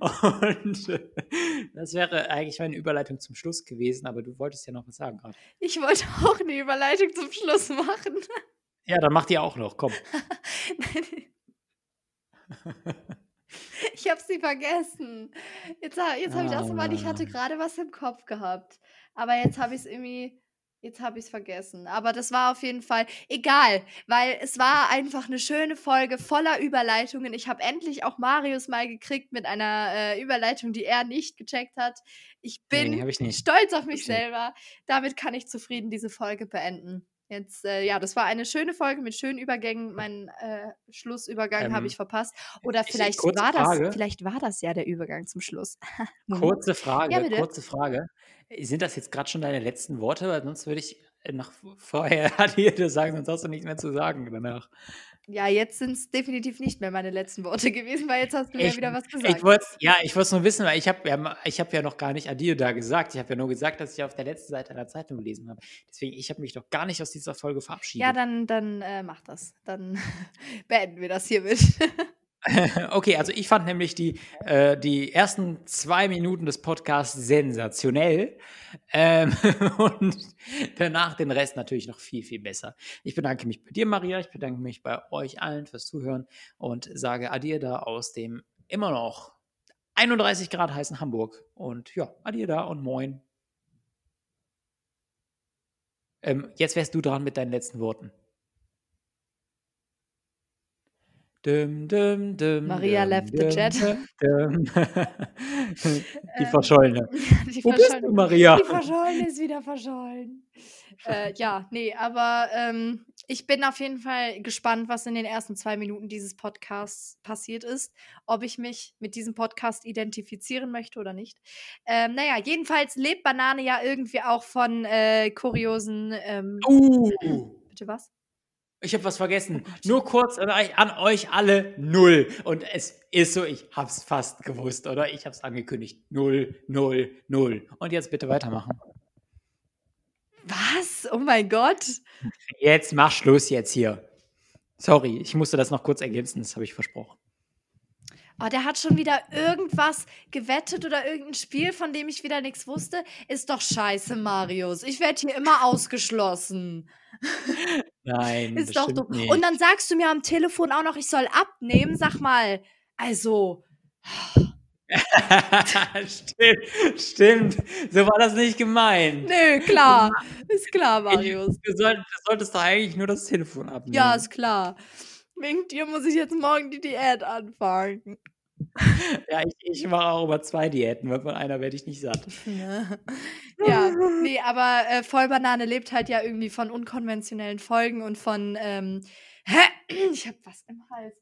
und das wäre eigentlich meine Überleitung zum Schluss gewesen, aber du wolltest ja noch was sagen gerade. Ich wollte auch eine Überleitung zum Schluss machen. Ja, dann mach die auch noch, komm. Ich habe sie vergessen. Jetzt, jetzt habe ich auch so mal, ich hatte Ah. gerade was im Kopf gehabt. Aber jetzt habe ich es irgendwie, jetzt habe ich es vergessen. Aber das war auf jeden Fall egal, weil es war einfach eine schöne Folge voller Überleitungen. Ich habe endlich auch Marius mal gekriegt mit einer äh, Überleitung, die er nicht gecheckt hat. Ich bin Nee, ich stolz auf mich selber. Damit kann ich zufrieden diese Folge beenden. Jetzt, äh, ja, das war eine schöne Folge mit schönen Übergängen. Meinen äh, Schlussübergang habe Ähm, ich verpasst. Oder ich- vielleicht war Frage. das, vielleicht war das ja der Übergang zum Schluss. Mhm. Kurze Frage, Ja, kurze Frage. Sind das jetzt gerade schon deine letzten Worte? Weil sonst würde ich äh, nach vorher Adir sagen, sonst hast du nichts mehr zu sagen danach. Ja, jetzt sind es definitiv nicht mehr meine letzten Worte gewesen, weil jetzt hast du ja Ich, wieder was ich gesagt. wollte ja, ich wollte es nur wissen, weil ich habe ja, ich hab ja noch gar nicht Adieu da gesagt. Ich habe ja nur gesagt, dass ich auf der letzten Seite einer Zeitung gelesen habe. Deswegen, ich habe mich doch gar nicht aus dieser Folge Ja, verabschiedet. dann, dann äh, mach das. Dann beenden wir das hiermit. Okay, also ich fand nämlich die, äh, die ersten zwei Minuten des Podcasts sensationell ähm, und danach den Rest natürlich noch viel, viel besser. Ich bedanke mich bei dir, Maria, ich bedanke mich bei euch allen fürs Zuhören und sage Adieu da aus dem immer noch 31 Grad heißen Hamburg. Und ja, Adieu da und moin. Ähm, jetzt wärst du dran mit deinen letzten Worten. Dum, dum, dum, Maria left the chat. Die Ähm, Verschollene. Die Wo bist du, Verschollene- Maria? Die Verschollene ist wieder verschollen. Äh, ja, nee, aber ähm, ich bin auf jeden Fall gespannt, was in den ersten zwei Minuten dieses Podcasts passiert ist. Ob ich mich mit diesem Podcast identifizieren möchte oder nicht. Ähm, naja, jedenfalls lebt Banane ja irgendwie auch von äh, kuriosen. Ähm, Uh, Bitte was? Ich habe was vergessen. Oh. Nur kurz an euch, an euch alle null. Und es ist so, ich hab's fast gewusst, oder? Ich hab's angekündigt. Null, null, null. Und jetzt bitte weitermachen. Was? Oh mein Gott. Jetzt mach Schluss jetzt hier. Sorry, ich musste das noch kurz ergänzen, das habe ich versprochen. Oh, der hat schon wieder irgendwas gewettet oder irgendein Spiel, von dem ich wieder nichts wusste. Ist doch scheiße, Marius. Ich werde hier immer ausgeschlossen. Nein, Ist doch doof. nicht. Und dann sagst du mir am Telefon auch noch, ich soll abnehmen. Sag mal, also, stimmt, stimmt. So war das nicht gemeint. nö, klar. Ist klar, Marius. Du, soll, du solltest doch eigentlich nur das Telefon abnehmen. Ja, ist klar. Wegen dir muss ich jetzt morgen die Diät anfangen. Ja, ich, ich mache auch über zwei Diäten, weil von einer werde ich nicht satt. Ne? ja, nee, aber äh, Vollbanane lebt halt ja irgendwie von unkonventionellen Folgen und von, ähm, ich hab was im Hals.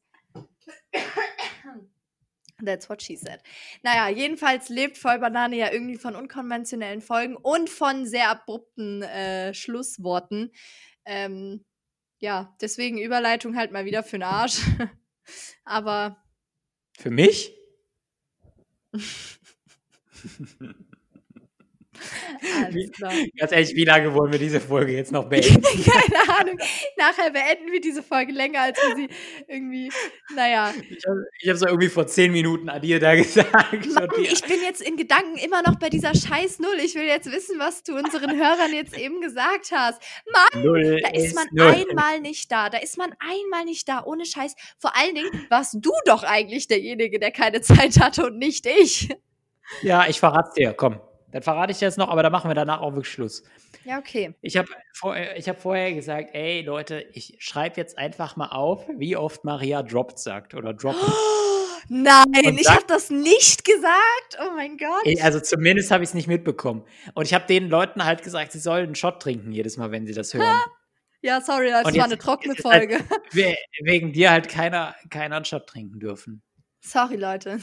That's what she said. Naja, jedenfalls lebt Vollbanane ja irgendwie von unkonventionellen Folgen und von sehr abrupten äh, Schlussworten. Ähm, ja, deswegen Überleitung halt mal wieder für den Arsch. Aber Für mich? klar. Ganz ehrlich, wie lange wollen wir diese Folge jetzt noch beenden? Keine Ahnung. Nachher beenden wir diese Folge länger, als wir sie irgendwie. Naja. Ich habe hab so irgendwie vor zehn Minuten Adir da gesagt. Mann, ich bin jetzt in Gedanken immer noch bei dieser scheiß Null. Ich will jetzt wissen, was du unseren Hörern jetzt eben gesagt hast. null Da ist man null. einmal nicht da. Da ist man einmal nicht da, ohne Scheiß. Vor allen Dingen warst du doch eigentlich derjenige, der keine Zeit hatte und nicht ich. Ja, ich verrat's dir. Komm, dann verrate ich jetzt noch, aber dann machen wir danach auch wirklich Schluss. Ja, okay. Ich habe vorher, ich hab vorher gesagt, ey Leute, ich schreibe jetzt einfach mal auf, wie oft Maria droppt sagt oder droppt. Nein, Und ich dann- habe das nicht gesagt. Oh mein Gott. Ey, Also zumindest habe ich es nicht mitbekommen. Und ich habe den Leuten halt gesagt, sie sollen einen Shot trinken jedes Mal, wenn sie das hören. Ja, sorry, das Und war jetzt- eine trockene halt- Folge. We wegen dir halt keiner, keiner einen Shot trinken dürfen. Sorry, Leute.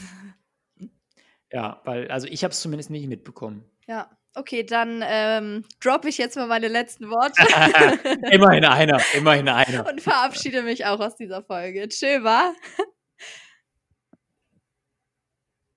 Ja, weil, also ich habe es zumindest nicht mitbekommen. Ja, okay, dann ähm, droppe ich jetzt mal meine letzten Worte immerhin einer, immerhin einer. und verabschiede mich auch aus dieser Folge. Tschö, wa?